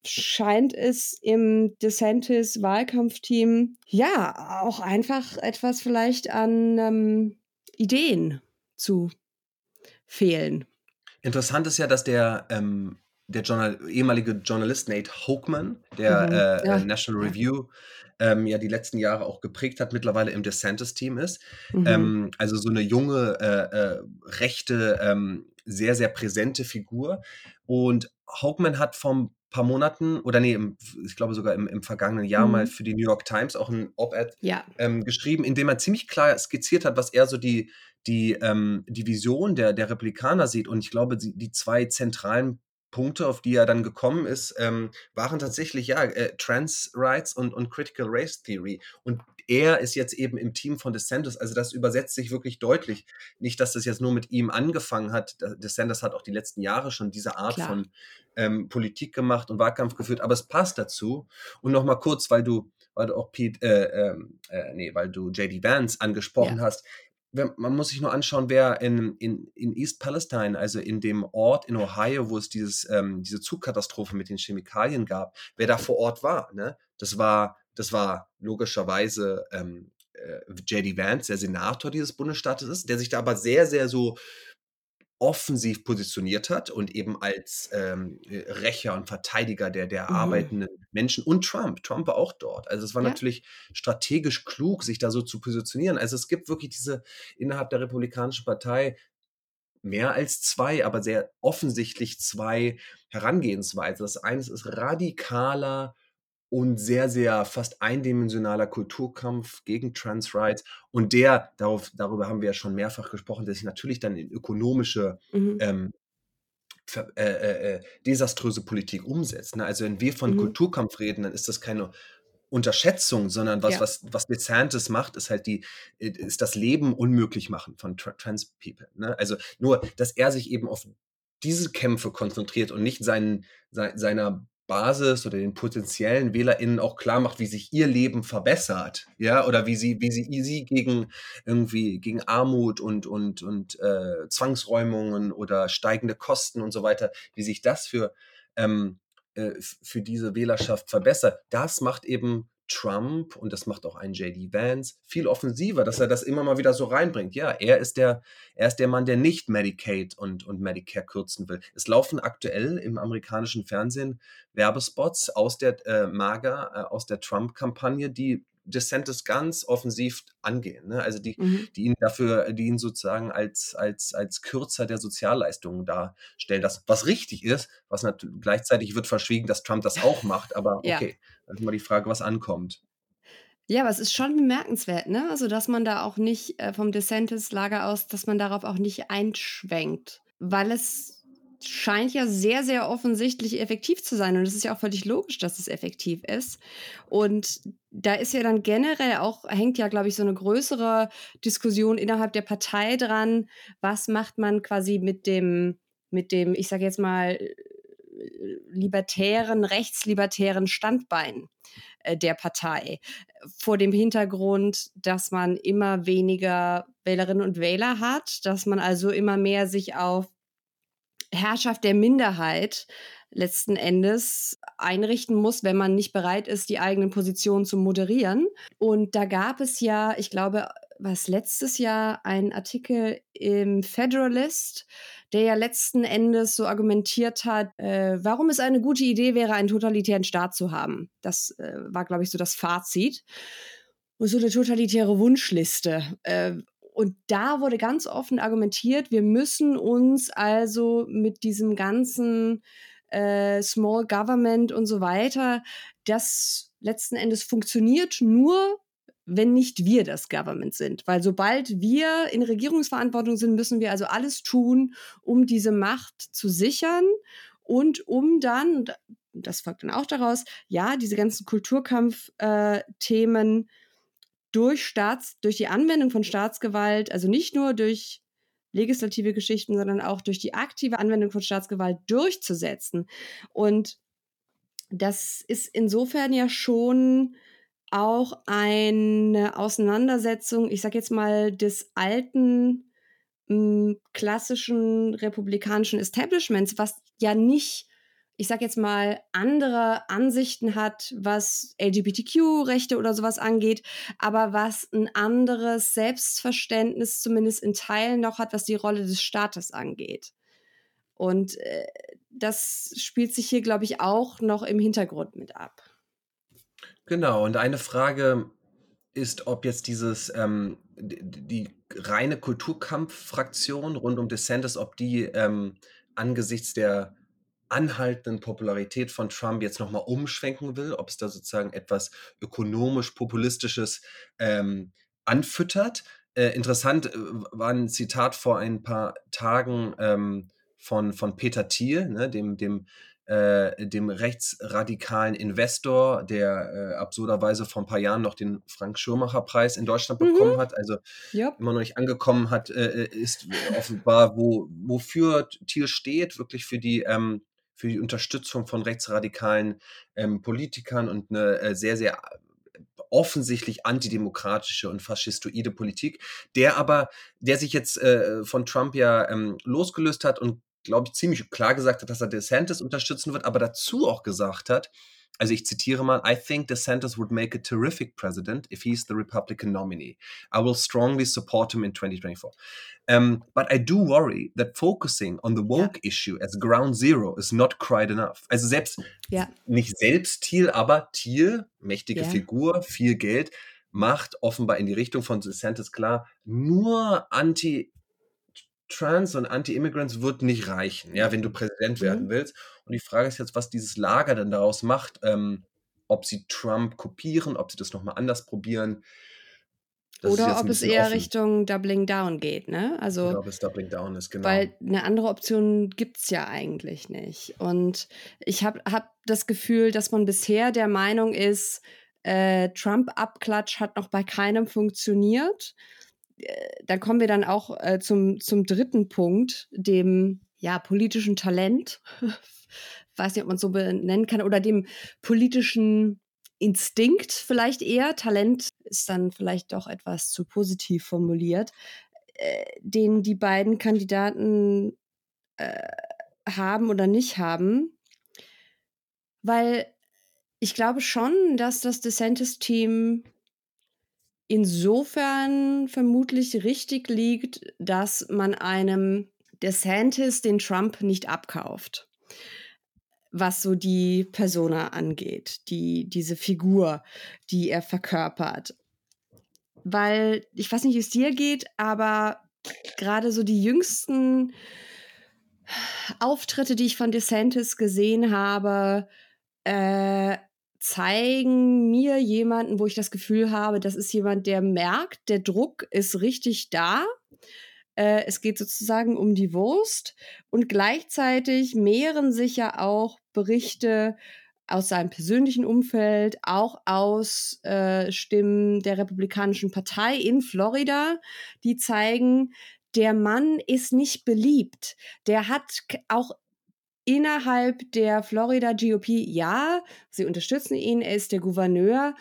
S2: scheint es im DeSantis Wahlkampfteam ja auch einfach etwas vielleicht an ähm, Ideen zu fehlen.
S1: Interessant ist ja, dass der, ähm, der Journal ehemalige Journalist Nate Hochman, der mhm. äh, ja. National Review ähm, ja die letzten Jahre auch geprägt hat, mittlerweile im DeSantis-Team ist. Mhm. Ähm, also so eine junge, äh, äh, rechte, ähm, sehr, sehr präsente Figur. Und Hauptmann hat vor paar Monaten oder nee, im, ich glaube sogar im, im vergangenen Jahr mhm. mal für die New York Times auch ein Op-Ed ja. ähm, geschrieben, in dem er ziemlich klar skizziert hat, was er so die, die, ähm, die Vision der, der Republikaner sieht. Und ich glaube, die, die zwei zentralen Punkte, auf die er dann gekommen ist, ähm, waren tatsächlich ja äh, Trans Rights und, und Critical Race Theory. Und er ist jetzt eben im Team von DeSantis. Also das übersetzt sich wirklich deutlich. Nicht, dass das jetzt nur mit ihm angefangen hat. DeSantis hat auch die letzten Jahre schon diese Art Klar. von ähm, Politik gemacht und Wahlkampf geführt, aber es passt dazu. Und nochmal kurz, weil du, weil du auch Pete, äh, ähm, äh, nee, weil du JD Vance angesprochen ja. hast man muss sich nur anschauen, wer in, in, in East Palestine, also in dem Ort in Ohio, wo es dieses, ähm, diese Zugkatastrophe mit den Chemikalien gab, wer da vor Ort war. Ne? Das war das war logischerweise ähm, äh, JD Vance, der Senator dieses Bundesstaates ist, der sich da aber sehr, sehr so offensiv positioniert hat und eben als ähm, äh, Rächer und Verteidiger der, der mhm. arbeitenden Menschen und Trump. Trump war auch dort. Also es war ja. natürlich strategisch klug, sich da so zu positionieren. Also es gibt wirklich diese innerhalb der Republikanischen Partei mehr als zwei, aber sehr offensichtlich zwei Herangehensweisen. Das eine ist radikaler und sehr, sehr fast eindimensionaler Kulturkampf gegen Trans Rights. Und der, darauf, darüber haben wir ja schon mehrfach gesprochen, der sich natürlich dann in ökonomische mhm. ähm, äh, äh, äh, desaströse Politik umsetzt. Ne? Also wenn wir von mhm. Kulturkampf reden, dann ist das keine Unterschätzung, sondern was, ja. was, was DeSantis macht, ist halt die, äh, ist das Leben unmöglich machen von Trans People. Ne? Also nur, dass er sich eben auf diese Kämpfe konzentriert und nicht seinen, seiner Basis oder den potenziellen WählerInnen auch klar macht, wie sich ihr Leben verbessert, ja, oder wie sie, wie sie, sie gegen irgendwie gegen Armut und und und äh, Zwangsräumungen oder steigende Kosten und so weiter, wie sich das für ähm, äh, für diese Wählerschaft verbessert. Das macht eben Trump und das macht auch ein JD Vance viel offensiver, dass er das immer mal wieder so reinbringt. Ja, er ist der, er ist der Mann, der nicht Medicaid und, und Medicare kürzen will. Es laufen aktuell im amerikanischen Fernsehen Werbespots aus der äh, MAGA, äh, aus der Trump-Kampagne, die DeSantis ganz offensiv angehen. Ne? Also die, mhm. die ihn dafür, die ihn sozusagen als, als, als Kürzer der Sozialleistungen darstellen. Das, was richtig ist, was natürlich gleichzeitig wird verschwiegen, dass Trump das auch macht, aber okay, ja. dann ist mal die Frage, was ankommt.
S2: Ja, aber es ist schon bemerkenswert, ne? Also, dass man da auch nicht äh, vom DeSantis-Lager aus, dass man darauf auch nicht einschwenkt, weil es scheint ja sehr, sehr offensichtlich effektiv zu sein. Und es ist ja auch völlig logisch, dass es effektiv ist. Und da ist ja dann generell auch, hängt ja, glaube ich, so eine größere Diskussion innerhalb der Partei dran. Was macht man quasi mit dem, mit dem, ich sage jetzt mal, libertären, rechtslibertären Standbein äh, der Partei. Vor dem Hintergrund, dass man immer weniger Wählerinnen und Wähler hat, dass man also immer mehr sich auf Herrschaft der Minderheit letzten Endes einrichten muss, wenn man nicht bereit ist, die eigenen Positionen zu moderieren. Und da gab es ja, ich glaube, was letztes Jahr ein Artikel im Federalist, der ja letzten Endes so argumentiert hat, äh, warum es eine gute Idee wäre, einen totalitären Staat zu haben. Das äh, war, glaube ich, so das Fazit. Und so eine totalitäre Wunschliste. Äh, und da wurde ganz offen argumentiert, wir müssen uns also mit diesem ganzen äh, Small Government und so weiter, das letzten Endes funktioniert nur, wenn nicht wir das Government sind. Weil sobald wir in Regierungsverantwortung sind, müssen wir also alles tun, um diese Macht zu sichern und um dann, das folgt dann auch daraus, ja, diese ganzen Kulturkampfthemen äh, durch Staats, durch die Anwendung von Staatsgewalt, also nicht nur durch legislative Geschichten, sondern auch durch die aktive Anwendung von Staatsgewalt durchzusetzen. Und das ist insofern ja schon auch eine Auseinandersetzung, ich sage jetzt mal, des alten hm, klassischen republikanischen Establishments, was ja nicht ich sag jetzt mal, andere Ansichten hat, was LGBTQ-Rechte oder sowas angeht, aber was ein anderes Selbstverständnis zumindest in Teilen noch hat, was die Rolle des Staates angeht. Und äh, das spielt sich hier, glaube ich, auch noch im Hintergrund mit ab.
S1: Genau, und eine Frage ist, ob jetzt dieses, ähm, die, reine Kulturkampf-Fraktion rund um DeSantis, ob die ähm, angesichts der anhaltenden Popularität von Trump jetzt nochmal umschwenken will, ob es da sozusagen etwas ökonomisch-populistisches ähm, anfüttert. Äh, interessant äh, war ein Zitat vor ein paar Tagen ähm, von, von Peter Thiel, ne, dem, dem, äh, dem rechtsradikalen Investor, der äh, absurderweise vor ein paar Jahren noch den Frank-Schirmacher-Preis in Deutschland mhm. bekommen hat, also yep. immer noch nicht angekommen hat, äh, äh, ist offenbar, wo, wofür Thiel steht, wirklich für die ähm, für die Unterstützung von rechtsradikalen ähm, Politikern und eine äh, sehr, sehr äh, offensichtlich antidemokratische und faschistoide Politik, der aber, der sich jetzt äh, von Trump ja ähm, losgelöst hat und glaube ich ziemlich klar gesagt hat, dass er DeSantis unterstützen wird, aber dazu auch gesagt hat, also ich zitiere mal, I think DeSantis would make a terrific president if he's the Republican nominee. I will strongly support him in 2024. Um, but I do worry that focusing on the woke ja. issue as ground zero is not quite enough. Also selbst, ja. nicht selbst Thiel, aber Thiel, mächtige ja. Figur, viel Geld, macht offenbar in die Richtung von DeSantis klar, nur anti Trans und Anti-Immigrants wird nicht reichen, ja, wenn du Präsident werden mhm. willst. Und die Frage ist jetzt, was dieses Lager dann daraus macht, ähm, ob sie Trump kopieren, ob sie das nochmal anders probieren.
S2: Das Oder ob es eher offen. Richtung Doubling Down geht, ne?
S1: Also, Oder ob es Doubling Down ist, genau.
S2: Weil eine andere Option gibt es ja eigentlich nicht. Und ich habe hab das Gefühl, dass man bisher der Meinung ist, äh, Trump-Abklatsch hat noch bei keinem funktioniert. Äh, da kommen wir dann auch äh, zum, zum dritten Punkt, dem ja, politischen Talent. (laughs) Weiß nicht, ob man es so benennen kann, oder dem politischen Instinkt vielleicht eher. Talent ist dann vielleicht doch etwas zu positiv formuliert, äh, den die beiden Kandidaten äh, haben oder nicht haben. Weil ich glaube schon, dass das DeSantis-Team insofern vermutlich richtig liegt, dass man einem DeSantis den Trump nicht abkauft, was so die Persona angeht, die, diese Figur, die er verkörpert. Weil, ich weiß nicht, wie es dir geht, aber gerade so die jüngsten Auftritte, die ich von DeSantis gesehen habe, äh, zeigen mir jemanden, wo ich das Gefühl habe, das ist jemand, der merkt, der Druck ist richtig da. Äh, es geht sozusagen um die Wurst und gleichzeitig mehren sich ja auch Berichte aus seinem persönlichen Umfeld, auch aus äh, Stimmen der Republikanischen Partei in Florida, die zeigen, der Mann ist nicht beliebt. Der hat auch innerhalb der Florida GOP, ja, sie unterstützen ihn, er ist der Gouverneur,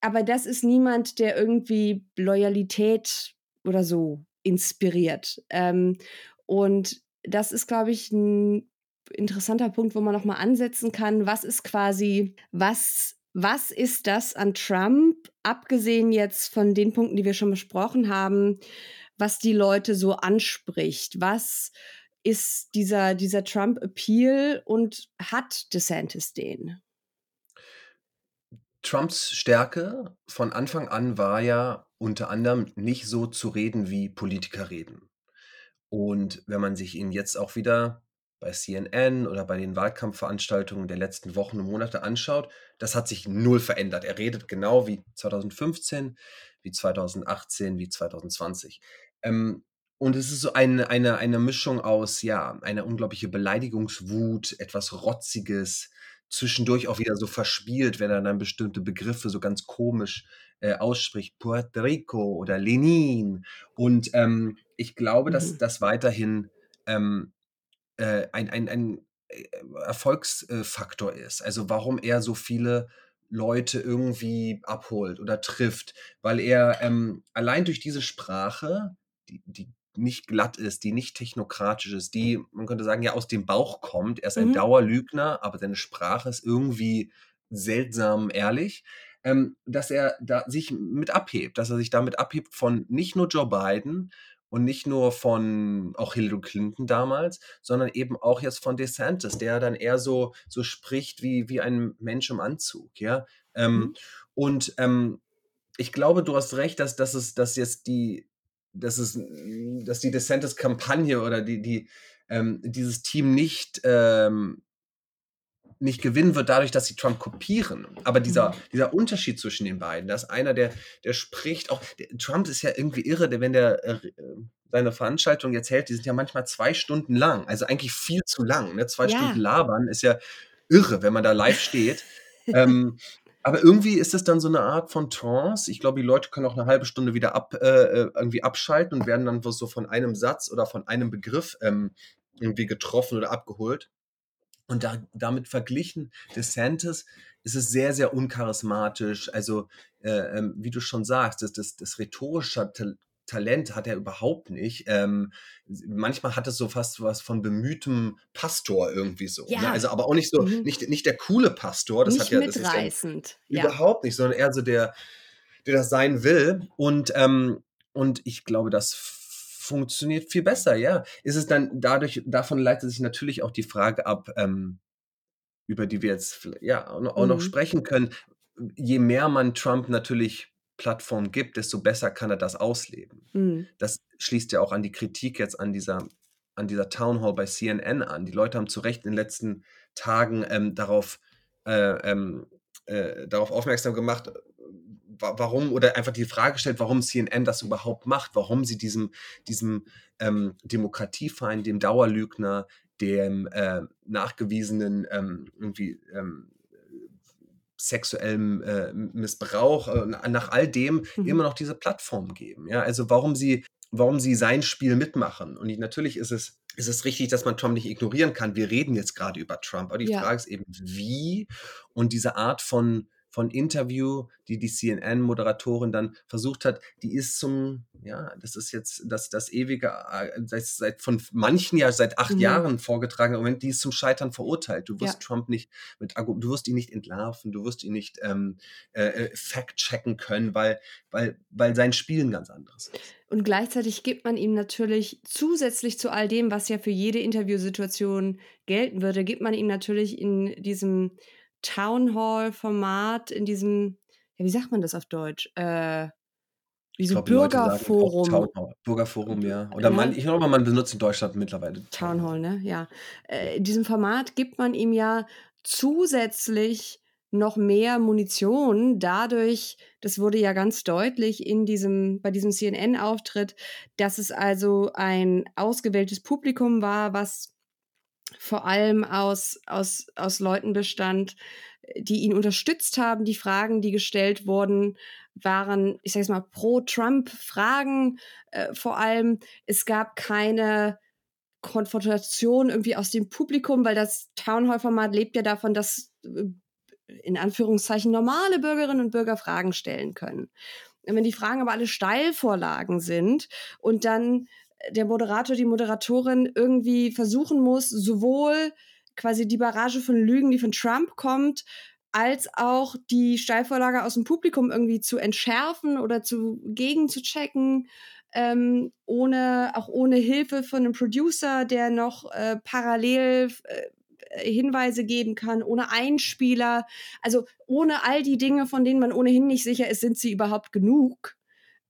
S2: aber das ist niemand, der irgendwie Loyalität oder so inspiriert. Ähm, und das ist, glaube ich, ein interessanter Punkt, wo man nochmal ansetzen kann. Was ist quasi, was, was ist das an Trump, abgesehen jetzt von den Punkten, die wir schon besprochen haben, was die Leute so anspricht? Was ist dieser, dieser Trump-Appeal und hat DeSantis den?
S1: Trumps Stärke von Anfang an war ja unter anderem nicht so zu reden, wie Politiker reden. Und wenn man sich ihn jetzt auch wieder bei CNN oder bei den Wahlkampfveranstaltungen der letzten Wochen und Monate anschaut, das hat sich null verändert. Er redet genau wie 2015, wie 2018, wie 2020. Ähm, und es ist so eine, eine, eine Mischung aus, ja, eine unglaubliche Beleidigungswut, etwas Rotziges, zwischendurch auch wieder so verspielt, wenn er dann bestimmte Begriffe so ganz komisch äh, ausspricht, Puerto Rico oder Lenin. Und ähm, ich glaube, dass mhm. das weiterhin ähm, äh, ein, ein, ein äh, Erfolgsfaktor ist. Also warum er so viele Leute irgendwie abholt oder trifft, weil er ähm, allein durch diese Sprache, die, die nicht glatt ist, die nicht technokratisch ist, die, man könnte sagen, ja aus dem Bauch kommt. Er ist ein mhm. Dauerlügner, aber seine Sprache ist irgendwie seltsam ehrlich, ähm, dass er da sich mit abhebt, dass er sich damit abhebt von nicht nur Joe Biden und nicht nur von auch Hillary Clinton damals, sondern eben auch jetzt von DeSantis, der dann eher so, so spricht wie, wie ein Mensch im Anzug, ja. Ähm, mhm. Und ähm, ich glaube, du hast recht, dass, dass es, dass jetzt die, dass es, dass die DeSantis-Kampagne oder die, die, ähm, dieses Team nicht, ähm, nicht gewinnen wird dadurch, dass sie Trump kopieren. Aber dieser, mhm. dieser Unterschied zwischen den beiden, dass einer, der, der spricht, auch der, Trump ist ja irgendwie irre, wenn der äh, seine Veranstaltung jetzt hält, die sind ja manchmal zwei Stunden lang, also eigentlich viel zu lang. Ne? Zwei ja. Stunden labern ist ja irre, wenn man da live steht. (laughs) ähm, aber irgendwie ist es dann so eine Art von Trance. Ich glaube, die Leute können auch eine halbe Stunde wieder ab, äh, äh irgendwie abschalten und werden dann so von einem Satz oder von einem Begriff ähm, irgendwie getroffen oder abgeholt. Und da, damit verglichen, DeSantis ist es sehr, sehr uncharismatisch. Also, äh, ähm, wie du schon sagst, das, das, das rhetorische Talent hat er überhaupt nicht. Ähm, manchmal hat es so fast was von bemühtem Pastor irgendwie so. Ne? Ja. Ne? Also aber auch nicht so, mhm. nicht, nicht der coole Pastor. Das
S2: nicht
S1: hat ja,
S2: mitreißend.
S1: Das ja, ja. Überhaupt nicht, sondern eher so der, der das sein will. Und, ähm, und ich glaube, das funktioniert viel besser, ja. Ist es dann dadurch, davon leitet sich natürlich auch die Frage ab, ähm, über die wir jetzt ja auch noch, mhm. sprechen können. Je mehr man Trump natürlich Plattform gibt, desto besser kann er das ausleben. Mhm. Das schließt ja auch an die Kritik jetzt an dieser, an dieser Town Hall bei CNN an. Die Leute haben zu Recht in den letzten Tagen ähm, darauf, äh, ähm, äh, darauf aufmerksam gemacht, warum oder einfach die Frage stellt, warum CNN das überhaupt macht, warum sie diesem, diesem ähm, Demokratiefeind, dem Dauerlügner, dem äh, nachgewiesenen ähm, irgendwie ähm, sexuellem äh, Missbrauch, äh, nach all dem mhm. immer noch diese Plattform geben. Ja, also warum sie, warum sie sein Spiel mitmachen. Und natürlich ist es, ist es richtig, dass man Trump nicht ignorieren kann. Wir reden jetzt gerade über Trump, aber die ja. Frage ist eben, wie und diese Art von von Interview, die die CNN-Moderatorin dann versucht hat, die ist zum, ja, das ist jetzt das, das ewige, äh, seit, von manchen ja seit acht mhm. Jahren vorgetragene Moment, die ist zum Scheitern verurteilt. Du wirst ja. Trump nicht mit, du wirst ihn nicht entlarven, du wirst ihn nicht ähm, äh, äh, fact-checken können, weil, weil, weil sein Spiel ein ganz anderes ist.
S2: Und gleichzeitig gibt man ihm natürlich zusätzlich zu all dem, was ja für jede Interviewsituation gelten würde, gibt man ihm natürlich in diesem Town Hall-Format in diesem, ja, wie sagt man das auf Deutsch? Äh, wie so Bürgerforum.
S1: Bürgerforum, ja. Oder ja. Man, ich glaube, man benutzt in Deutschland mittlerweile.
S2: Town Hall, ne? Ja. Äh, in diesem Format gibt man ihm ja zusätzlich noch mehr Munition dadurch, das wurde ja ganz deutlich in diesem, bei diesem CNN-Auftritt, dass es also ein ausgewähltes Publikum war, was vor allem aus, aus, aus Leuten bestand, die ihn unterstützt haben. Die Fragen, die gestellt wurden, waren, ich sage es mal, pro-Trump-Fragen äh, vor allem. Es gab keine Konfrontation irgendwie aus dem Publikum, weil das Townhall-Format lebt ja davon, dass äh, in Anführungszeichen normale Bürgerinnen und Bürger Fragen stellen können. wenn die Fragen aber alle Steilvorlagen sind und dann der Moderator, die Moderatorin irgendwie versuchen muss, sowohl quasi die Barrage von Lügen, die von Trump kommt, als auch die Steilvorlage aus dem Publikum irgendwie zu entschärfen oder zu gegen zu checken, ähm, ohne auch ohne Hilfe von einem Producer, der noch äh, parallel äh, Hinweise geben kann, ohne Einspieler, also ohne all die Dinge, von denen man ohnehin nicht sicher ist, sind sie überhaupt genug?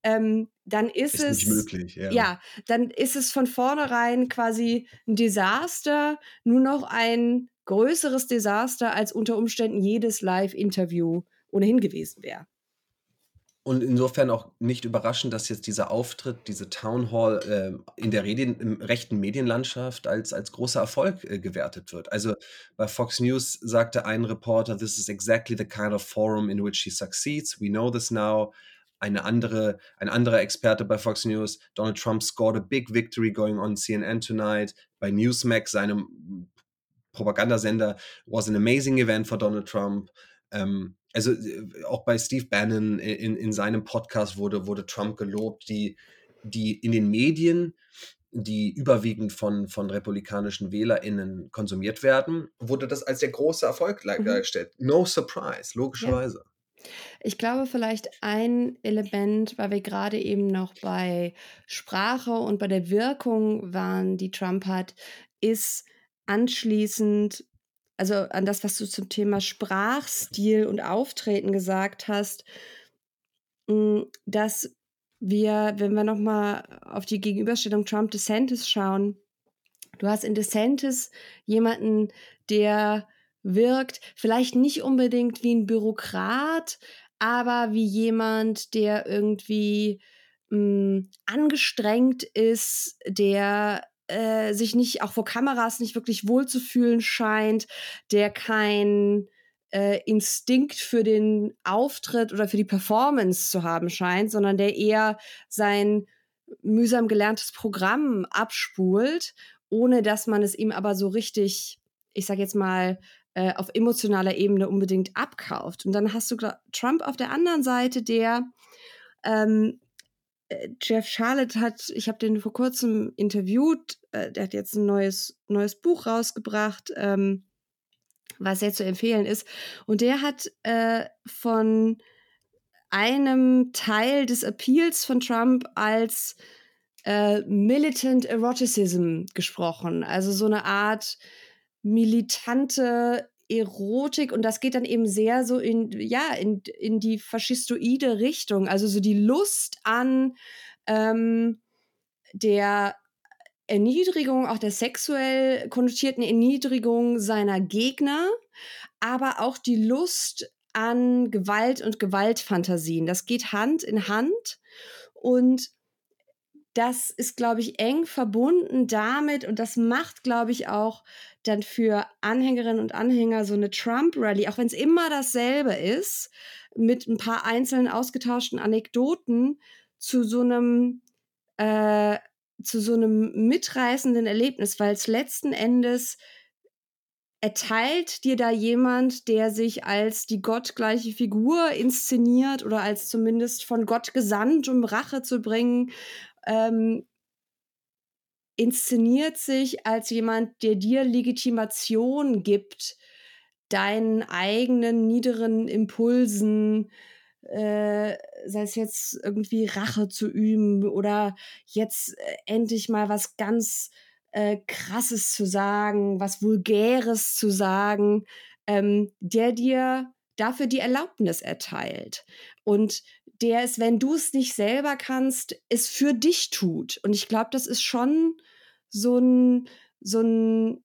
S2: Ähm, dann ist, ist es
S1: möglich, ja.
S2: ja, dann ist es von vornherein quasi ein Desaster, nur noch ein größeres Desaster, als unter Umständen jedes Live-Interview ohnehin gewesen wäre.
S1: Und insofern auch nicht überraschend, dass jetzt dieser Auftritt, diese Town Hall äh, in der Redi rechten Medienlandschaft als, als großer Erfolg äh, gewertet wird. Also bei Fox News sagte ein Reporter, this is exactly the kind of forum in which he succeeds. We know this now eine andere, ein anderer Experte bei Fox News, Donald Trump scored a big victory going on CNN tonight. Bei Newsmax, seinem Propagandasender, was an amazing event for Donald Trump. Ähm, also äh, auch bei Steve Bannon in, in seinem Podcast wurde, wurde Trump gelobt, die, die in den Medien, die überwiegend von, von republikanischen WählerInnen konsumiert werden, wurde das als der große Erfolg mhm. dargestellt. No surprise, logischerweise. Ja.
S2: Ich glaube, vielleicht ein Element, weil wir gerade eben noch bei Sprache und bei der Wirkung waren, die Trump hat, ist anschließend, also an das, was du zum Thema Sprachstil und Auftreten gesagt hast, hm, dass wir, wenn wir nochmal auf die Gegenüberstellung Trump-DeSantis schauen, du hast in DeSantis jemanden, der wirkt, vielleicht nicht unbedingt wie ein Bürokrat, aber wie jemand, der irgendwie mh, hm, angestrengt ist, der äh, sich nicht auch vor Kameras nicht wirklich wohlzufühlen scheint, der kein äh, Instinkt für den Auftritt oder für die Performance zu haben scheint, sondern der eher sein mühsam gelerntes Programm abspult, ohne dass man es ihm aber so richtig, ich sag jetzt mal, äh, auf emotionaler Ebene unbedingt abkauft. Und dann hast du Trump auf der anderen Seite, der ähm, äh, Jeff Charlotte hat, ich habe den vor kurzem interviewt, äh, der hat jetzt ein neues, neues Buch rausgebracht, ähm, was sehr zu empfehlen ist. Und der hat äh, von einem Teil des Appeals von Trump als äh, Militant Eroticism gesprochen. Also so eine Art militante Erotik und das geht dann eben sehr so in, ja, in, in die faschistoide Richtung. Also so die Lust an ähm, der Erniedrigung, auch der sexuell konnotierten Erniedrigung seiner Gegner, aber auch die Lust an Gewalt und Gewaltfantasien. Das geht Hand in Hand und das ist, glaube ich, eng verbunden damit und das macht, glaube ich, auch dann für Anhängerinnen und Anhänger so eine Trump-Rally, auch wenn es immer dasselbe ist, mit ein paar einzelnen ausgetauschten Anekdoten zu so einem äh, zu so einem mitreißenden Erlebnis, weil es letzten Endes erteilt dir da jemand, der sich als die gottgleiche Figur inszeniert oder als zumindest von Gott gesandt, um Rache zu bringen, ähm, inszeniert sich als jemand, der dir Legitimation gibt, deinen eigenen niederen Impulsen, äh, sei es jetzt irgendwie Rache zu üben oder jetzt äh, endlich mal was ganz äh, Krasses zu sagen, was Vulgäres zu sagen, ähm, der dir dafür die Erlaubnis erteilt. Und der es, wenn du es nicht selber kannst, es für dich tut. Und ich glaube, das ist schon so ein, so ein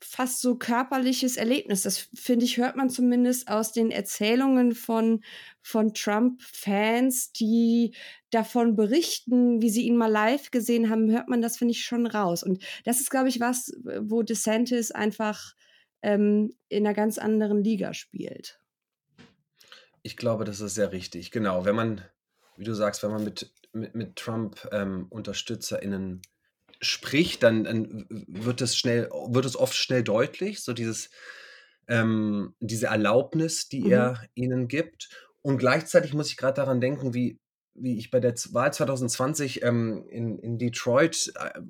S2: fast so körperliches Erlebnis. Das finde ich, hört man zumindest aus den Erzählungen von, von Trump-Fans, die davon berichten, wie sie ihn mal live gesehen haben, hört man das, finde ich, schon raus. Und das ist, glaube ich, was, wo DeSantis einfach ähm, in einer ganz anderen Liga spielt.
S1: Ich glaube, das ist sehr richtig. Genau, wenn man, wie du sagst, wenn man mit, mit, mit Trump-UnterstützerInnen ähm, spricht, dann, dann wird es schnell, wird es oft schnell deutlich, so dieses, ähm, diese Erlaubnis, die mhm. er ihnen gibt. Und gleichzeitig muss ich gerade daran denken, wie, wie ich bei der Wahl 2020 ähm, in, in Detroit äh,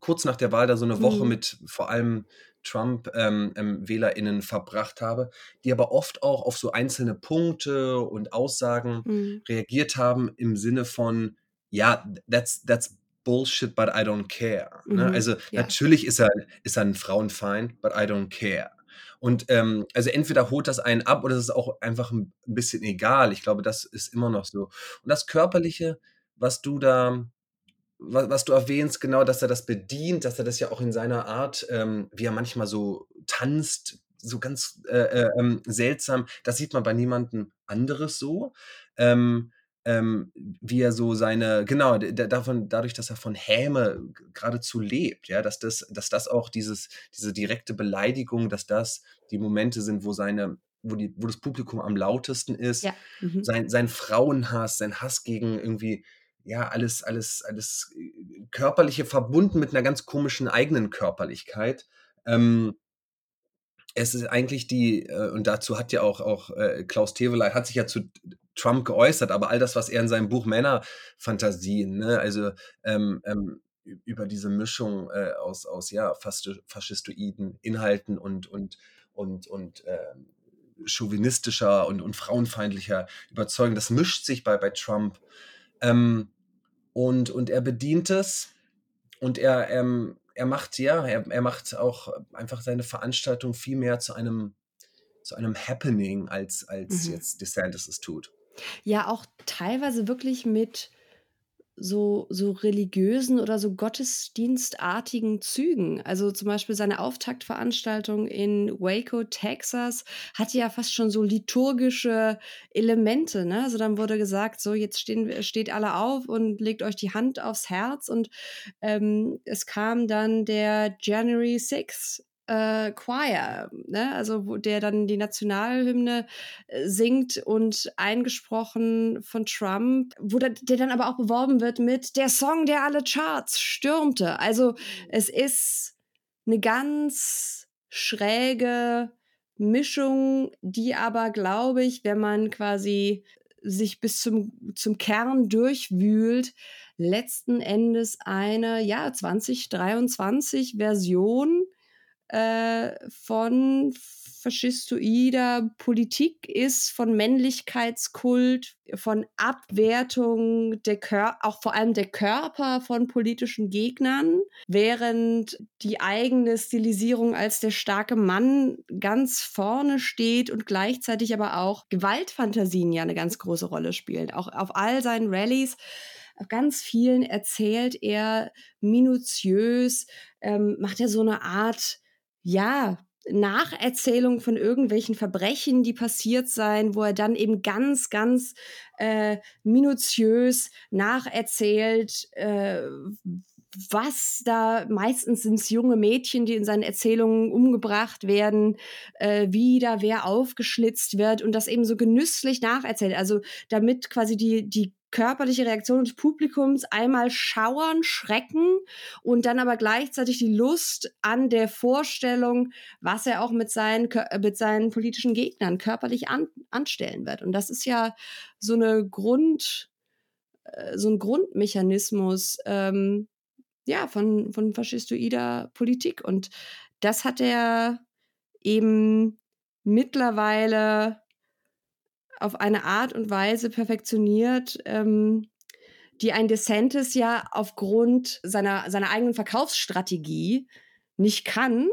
S1: kurz nach der Wahl da so eine Woche mhm. mit vor allem Trump-WählerInnen ähm, ähm, verbracht habe, die aber oft auch auf so einzelne Punkte und Aussagen mhm. reagiert haben im Sinne von, ja, that's, that's Bullshit, but I don't care. Ne? Mhm. Also ja. natürlich ist er, ist er ein Frauenfeind, but I don't care. Und ähm, also entweder holt das einen ab oder es ist auch einfach ein bisschen egal. Ich glaube, das ist immer noch so. Und das Körperliche, was du da, was, was du erwähnst, genau, dass er das bedient, dass er das ja auch in seiner Art, ähm, wie er manchmal so tanzt, so ganz äh, äh, ähm, seltsam, das sieht man bei niemandem anderes so. Ähm, ähm, wie er so seine, genau, davon, dadurch, dass er von Häme geradezu lebt, ja, dass das, dass das auch dieses, diese direkte Beleidigung, dass das die Momente sind, wo seine, wo, die, wo das Publikum am lautesten ist, ja. mhm. sein, sein Frauenhass, sein Hass gegen irgendwie, ja, alles, alles, alles äh, Körperliche verbunden mit einer ganz komischen eigenen Körperlichkeit. Ähm, es ist eigentlich die, äh, und dazu hat ja auch, auch äh, Klaus Teveley, hat sich ja zu Trump geäußert, aber all das, was er in seinem Buch Männerfantasien, ne, also ähm, ähm, über diese Mischung äh, aus, aus ja, faschistoiden Inhalten und, und, und, und äh, chauvinistischer und, und frauenfeindlicher Überzeugung, das mischt sich bei, bei Trump. Ähm, und, und er bedient es und er, ähm, er macht, ja, er, er macht auch einfach seine Veranstaltung viel mehr zu einem, zu einem Happening, als, als mhm. jetzt DeSantis es tut.
S2: Ja, auch teilweise wirklich mit so, so religiösen oder so gottesdienstartigen Zügen. Also zum Beispiel seine Auftaktveranstaltung in Waco, Texas, hatte ja fast schon so liturgische Elemente. Ne? Also dann wurde gesagt, so jetzt stehen, steht alle auf und legt euch die Hand aufs Herz. Und ähm, es kam dann der January 6 äh, Choir, ne? also wo der dann die Nationalhymne äh, singt und eingesprochen von Trump, wo der, der dann aber auch beworben wird mit der Song, der alle Charts stürmte. Also es ist eine ganz schräge Mischung, die aber, glaube ich, wenn man quasi sich bis zum, zum Kern durchwühlt, letzten Endes eine ja 2023 Version äh, von faschistoider Politik ist, von Männlichkeitskult, von Abwertung der Kör auch vor allem der Körper von politischen Gegnern, während die eigene Stilisierung als der starke Mann ganz vorne steht und gleichzeitig aber auch Gewaltfantasien ja eine ganz große Rolle spielen. Auch auf all seinen Rallyes auf ganz vielen erzählt er minutiös, ähm, macht er so eine Art, ja, Nacherzählung von irgendwelchen Verbrechen, die passiert seien, wo er dann eben ganz, ganz äh, minutiös nacherzählt, äh, was da meistens sind es junge Mädchen, die in seinen Erzählungen umgebracht werden, äh, wie da wer aufgeschlitzt wird und das eben so genüsslich nacherzählt. Also damit quasi die, die körperliche Reaktion des Publikums einmal schauern, schrecken und dann aber gleichzeitig die Lust an der Vorstellung, was er auch mit seinen, mit seinen politischen Gegnern körperlich an, anstellen wird. Und das ist ja so eine Grund, äh, so ein Grundmechanismus ähm, ja, von, von faschistoider Politik. Und das hat er eben mittlerweile auf eine Art und Weise perfektioniert, ähm, die ein DeSantis ja aufgrund seiner, seiner eigenen Verkaufsstrategie nicht kann,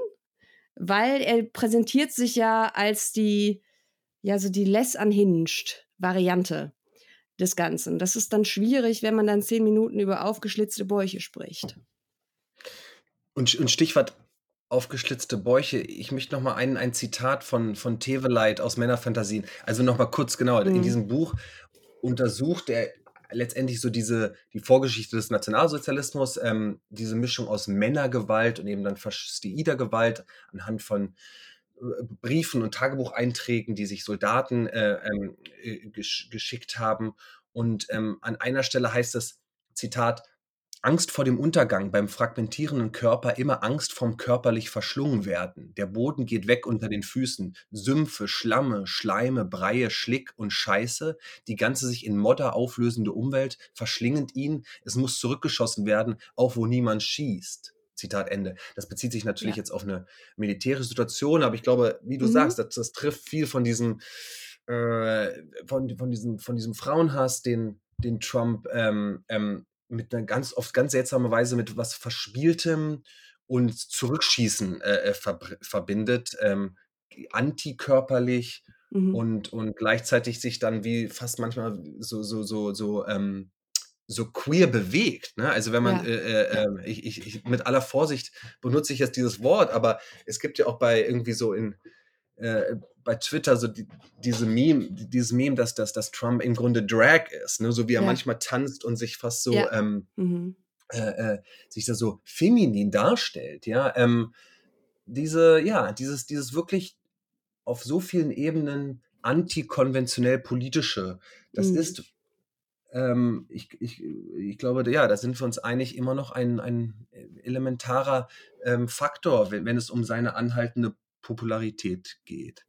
S2: weil er präsentiert sich ja als die, ja, so die less unhinged Variante des Ganzen. Das ist dann schwierig, wenn man dann zehn Minuten über aufgeschlitzte Bäuche spricht.
S1: Und, und Stichwort aufgeschlitzte Bäuche. Ich möchte noch mal ein, ein Zitat von, von Teveleit aus Männerfantasien. Also noch mal kurz genauer. Mhm. In diesem Buch untersucht er letztendlich so diese, die Vorgeschichte des Nationalsozialismus, ähm, diese Mischung aus Männergewalt und eben dann faschistoider Gewalt anhand von äh, Briefen und Tagebucheinträgen, die sich Soldaten äh, ähm, äh, gesch geschickt haben. Und ähm, an einer Stelle heißt es, Zitat, Angst vor dem Untergang, beim fragmentierenden Körper immer Angst vom körperlich verschlungen werden. Der Boden geht weg unter den Füßen. Sümpfe, Schlamme, Schleime, Breie, Schlick und Scheiße. Die ganze sich in Modder auflösende Umwelt verschlingend ihn. Es muss zurückgeschossen werden, auch wo niemand schießt. Zitat Ende. Das bezieht sich natürlich ja. jetzt auf eine militärische Situation, aber ich glaube, wie du mhm. sagst, das, das, trifft viel von diesem, äh, von, von, diesem, von diesem Frauenhass, den, den Trump ähm, ähm, mit einer ganz oft ganz seltsame Weise mit was Verspieltem und Zurückschießen äh, äh verbindet, ähm, antikörperlich mhm. und, und gleichzeitig sich dann wie fast manchmal so, so, so, so, ähm, so queer bewegt. Ne? Also wenn man, ja. äh, äh, ähm, ich, ich, ich, mit aller Vorsicht benutze ich jetzt dieses Wort, aber es gibt ja auch bei irgendwie so in äh, bei Twitter so die, diese Meme, dieses Meme, dass, dass, dass Trump im Grunde Drag ist, ne? so wie er ja. manchmal tanzt und sich fast so, ja. ähm, mhm. äh, äh, sich da so feminin darstellt, ja. Ähm, diese, ja, dieses, dieses wirklich auf so vielen Ebenen antikonventionell politische, das mhm. ist, ähm, ich, ich, ich glaube, ja, da sind wir uns einig, immer noch ein, ein elementarer ähm, Faktor, wenn, wenn es um seine anhaltende Popularität geht.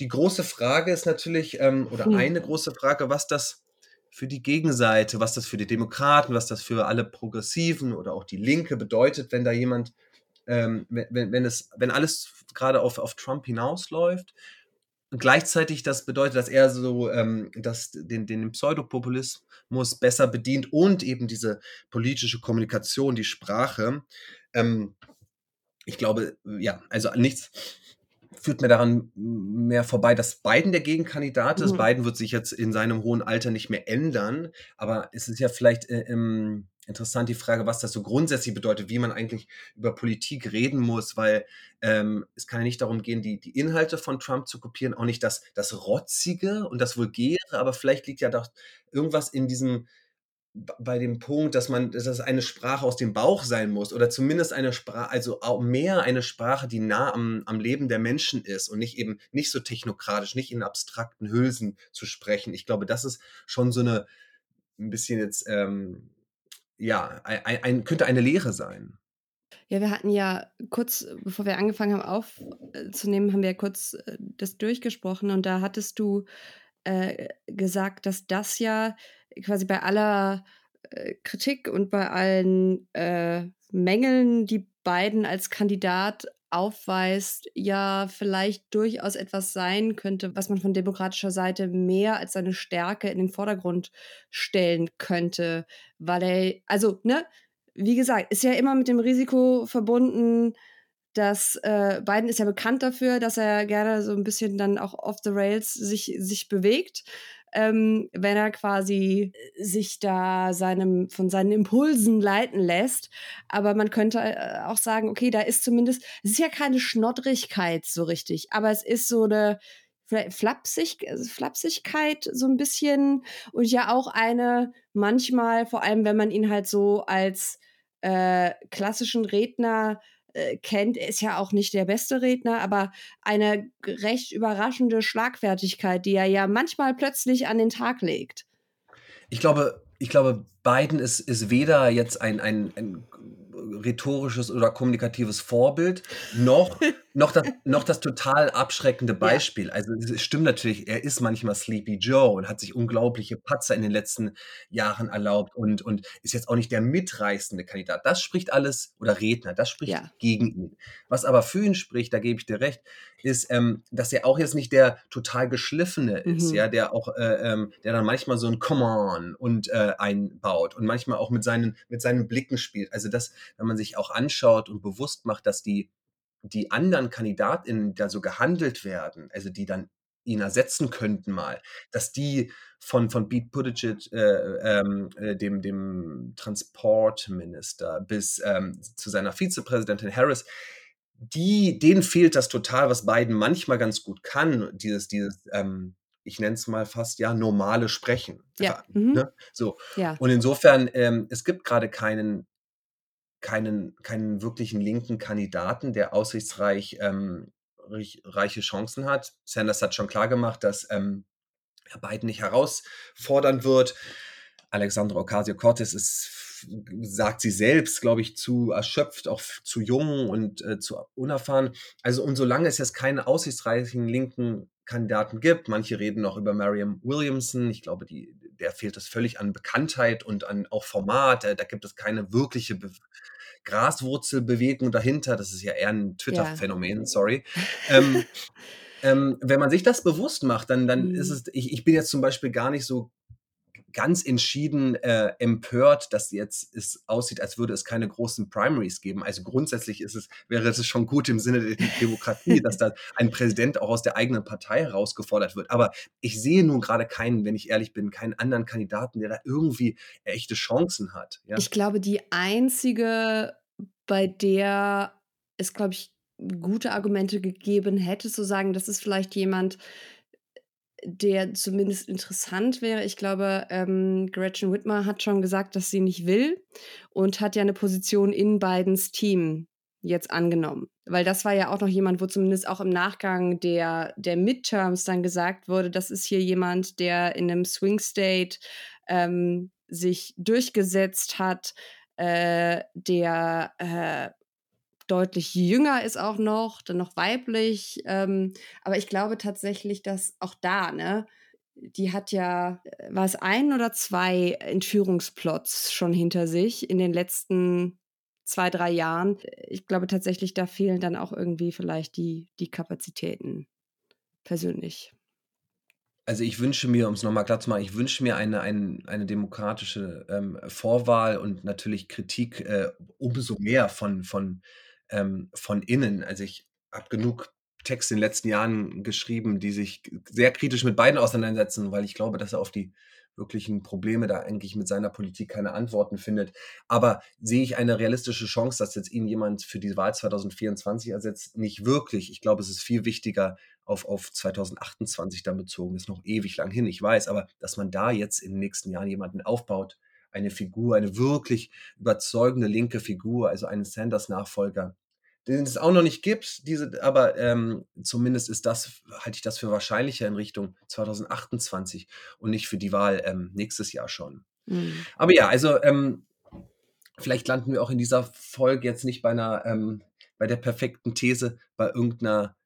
S1: Die große Frage ist natürlich, ähm, oder hm. eine große Frage, was das für die Gegenseite, was das für die Demokraten, was das für alle Progressiven oder auch die Linke bedeutet, wenn da jemand, ähm, wenn, wenn, es, wenn alles gerade auf, auf Trump hinausläuft. Gleichzeitig das bedeutet, dass er so ähm, dass den, den Pseudopopulismus besser bedient und eben diese politische Kommunikation, die Sprache. Ähm, ich glaube, ja, also nichts führt mir daran mehr vorbei, dass Biden der Gegenkandidat ist. Mhm. Biden wird sich jetzt in seinem hohen Alter nicht mehr ändern, aber es ist ja vielleicht äh, ähm, interessant die Frage, was das so grundsätzlich bedeutet, wie man eigentlich über Politik reden muss, weil ähm, es kann ja nicht darum gehen, die, die Inhalte von Trump zu kopieren, auch nicht das, das Rotzige und das Vulgäre, aber vielleicht liegt ja doch irgendwas in diesem bei dem Punkt, dass man, dass das eine Sprache aus dem Bauch sein muss oder zumindest eine Sprache, also auch mehr eine Sprache, die nah am, am Leben der Menschen ist und nicht eben nicht so technokratisch, nicht in abstrakten Hülsen zu sprechen. Ich glaube, das ist schon so eine ein bisschen jetzt ähm, ja ein, ein, könnte eine Lehre sein.
S2: Ja, wir hatten ja kurz, bevor wir angefangen haben aufzunehmen, haben wir ja kurz äh, das durchgesprochen und da hattest du äh, gesagt, dass das ja quasi bei aller äh, Kritik und bei allen äh, Mängeln, die Biden als Kandidat aufweist, ja vielleicht durchaus etwas sein könnte, was man von demokratischer Seite mehr als seine Stärke in den Vordergrund stellen könnte, weil er, also, ne, wie gesagt, ist ja immer mit dem Risiko verbunden, dass äh, Biden ist ja bekannt dafür, dass er gerne so ein bisschen dann auch off the rails sich, sich bewegt ähm, wenn er quasi äh, sich da seinem, von seinen Impulsen leiten lässt. Aber man könnte äh, auch sagen, okay, da ist zumindest, es ist ja keine Schnoddrigkeit so richtig, aber es ist so eine Flapsig, Flapsigkeit so ein bisschen und ja auch eine manchmal, vor allem wenn man ihn halt so als äh, klassischen Redner äh, kennt. Ist ja auch nicht der beste Redner, aber eine recht überraschende Schlagfertigkeit, die er ja manchmal plötzlich an den Tag legt.
S1: Ich glaube, ich glaube, Biden ist, ist weder jetzt ein, ein, ein rhetorisches oder kommunikatives Vorbild, noch, (laughs) noch, das, noch das total abschreckende Beispiel. Ja. Also es stimmt natürlich, er ist manchmal Sleepy Joe und hat sich unglaubliche Patzer in den letzten Jahren erlaubt und, und ist jetzt auch nicht der mitreißende Kandidat. Das spricht alles, oder Redner, das spricht ja. gegen ihn. Was aber für ihn spricht, da gebe ich dir recht, ist, ähm, dass er auch jetzt nicht der total geschliffene mhm. ist, ja, der auch, äh, ähm, der dann manchmal so ein Come on und äh, einbaut und manchmal auch mit seinen, mit seinen Blicken spielt. Also das, wenn man sich auch anschaut und bewusst macht, dass die, die anderen KandidatInnen, da so gehandelt werden, also die dann ihn ersetzen könnten mal, dass die von, von Pete Buttigieg, äh, ähm, äh, dem, dem Transportminister, bis ähm, zu seiner Vizepräsidentin Harris, die, denen fehlt das total, was Biden manchmal ganz gut kann, dieses, dieses, ähm, ich nenne es mal fast, ja, normale Sprechen.
S2: Ja.
S1: Mhm. Ne? So. Ja. Und insofern, ähm, es gibt gerade keinen keinen, keinen wirklichen linken Kandidaten, der aussichtsreich ähm, reiche Chancen hat. Sanders hat schon klar gemacht, dass ähm, er Biden nicht herausfordern wird. Alexandra Ocasio-Cortez ist, sagt sie selbst, glaube ich, zu erschöpft, auch zu jung und äh, zu unerfahren. Also und solange es jetzt keinen aussichtsreichen linken Kandidaten gibt, manche reden noch über Mariam Williamson, ich glaube, die, der fehlt es völlig an Bekanntheit und an auch Format, da, da gibt es keine wirkliche Be Graswurzelbewegung dahinter. Das ist ja eher ein Twitter-Phänomen, ja. sorry. Ähm, (laughs) ähm, wenn man sich das bewusst macht, dann, dann mhm. ist es, ich, ich bin jetzt zum Beispiel gar nicht so ganz entschieden äh, empört, dass jetzt es aussieht, als würde es keine großen Primaries geben. Also grundsätzlich ist es, wäre es schon gut im Sinne der Demokratie, dass da ein Präsident auch aus der eigenen Partei herausgefordert wird. Aber ich sehe nun gerade keinen, wenn ich ehrlich bin, keinen anderen Kandidaten, der da irgendwie echte Chancen hat.
S2: Ja? Ich glaube, die einzige, bei der es, glaube ich, gute Argumente gegeben hätte, zu sagen, das ist vielleicht jemand, der zumindest interessant wäre. Ich glaube, ähm, Gretchen Whitmer hat schon gesagt, dass sie nicht will und hat ja eine Position in Bidens Team jetzt angenommen. Weil das war ja auch noch jemand, wo zumindest auch im Nachgang der, der Midterms dann gesagt wurde, das ist hier jemand, der in einem Swing State ähm, sich durchgesetzt hat, äh, der äh, deutlich jünger ist auch noch, dann noch weiblich. Ähm, aber ich glaube tatsächlich, dass auch da, ne, die hat ja, äh, war es ein oder zwei Entführungsplots schon hinter sich in den letzten zwei, drei Jahren. Ich glaube tatsächlich, da fehlen dann auch irgendwie vielleicht die, die Kapazitäten persönlich.
S1: Also ich wünsche mir, um es nochmal klar zu machen, ich wünsche mir eine, eine, eine demokratische ähm, Vorwahl und natürlich Kritik äh, umso mehr von, von ähm, von innen. Also ich habe genug Texte in den letzten Jahren geschrieben, die sich sehr kritisch mit beiden auseinandersetzen, weil ich glaube, dass er auf die wirklichen Probleme da eigentlich mit seiner Politik keine Antworten findet. Aber sehe ich eine realistische Chance, dass jetzt ihn jemand für die Wahl 2024 ersetzt? Nicht wirklich. Ich glaube, es ist viel wichtiger auf, auf 2028 dann bezogen. Ist noch ewig lang hin, ich weiß, aber dass man da jetzt in den nächsten Jahren jemanden aufbaut, eine Figur, eine wirklich überzeugende linke Figur, also einen Sanders-Nachfolger, den es auch noch nicht gibt, diese, aber ähm, zumindest ist das, halte ich das für wahrscheinlicher in Richtung 2028 und nicht für die Wahl ähm, nächstes Jahr schon. Mhm. Aber ja, also ähm, vielleicht landen wir auch in dieser Folge jetzt nicht bei einer, ähm, bei der perfekten These, bei irgendeiner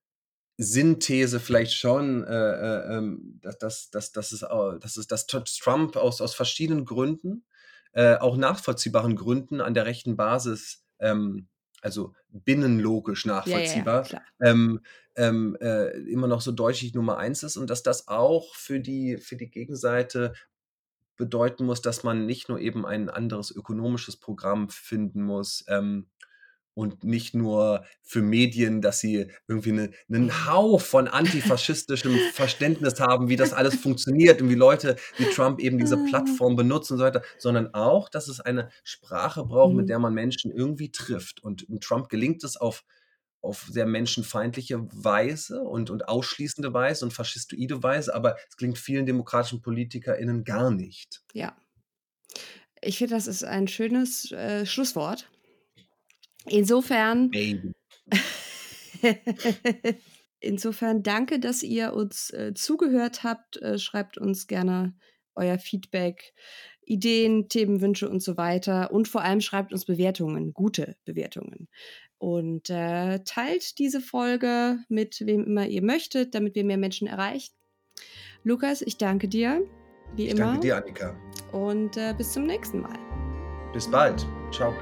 S1: Synthese vielleicht schon, äh, äh, ähm, dass, dass, dass, dass, es, dass, es, dass Trump aus, aus verschiedenen Gründen, äh, auch nachvollziehbaren Gründen an der rechten Basis, ähm, also binnenlogisch nachvollziehbar, ja, ja, ähm, ähm, äh, immer noch so deutlich Nummer eins ist und dass das auch für die, für die Gegenseite bedeuten muss, dass man nicht nur eben ein anderes ökonomisches Programm finden muss, ähm, und nicht nur für Medien, dass sie irgendwie eine, einen Hauch von antifaschistischem Verständnis haben, wie das alles funktioniert und wie Leute wie Trump eben diese ah. Plattform benutzen und so weiter, sondern auch, dass es eine Sprache braucht, mhm. mit der man Menschen irgendwie trifft. Und, und Trump gelingt es auf, auf sehr menschenfeindliche Weise und, und ausschließende Weise und faschistoide Weise, aber es klingt vielen demokratischen PolitikerInnen gar nicht.
S2: Ja. Ich finde, das ist ein schönes äh, Schlusswort. Insofern. (laughs) insofern danke, dass ihr uns äh, zugehört habt. Äh, schreibt uns gerne euer Feedback, Ideen, Themenwünsche und so weiter. Und vor allem schreibt uns Bewertungen, gute Bewertungen. Und äh, teilt diese Folge mit wem immer ihr möchtet, damit wir mehr Menschen erreichen. Lukas, ich danke dir, wie
S1: ich
S2: immer.
S1: Danke dir, Annika.
S2: Und äh, bis zum nächsten Mal.
S1: Bis bald. Ciao.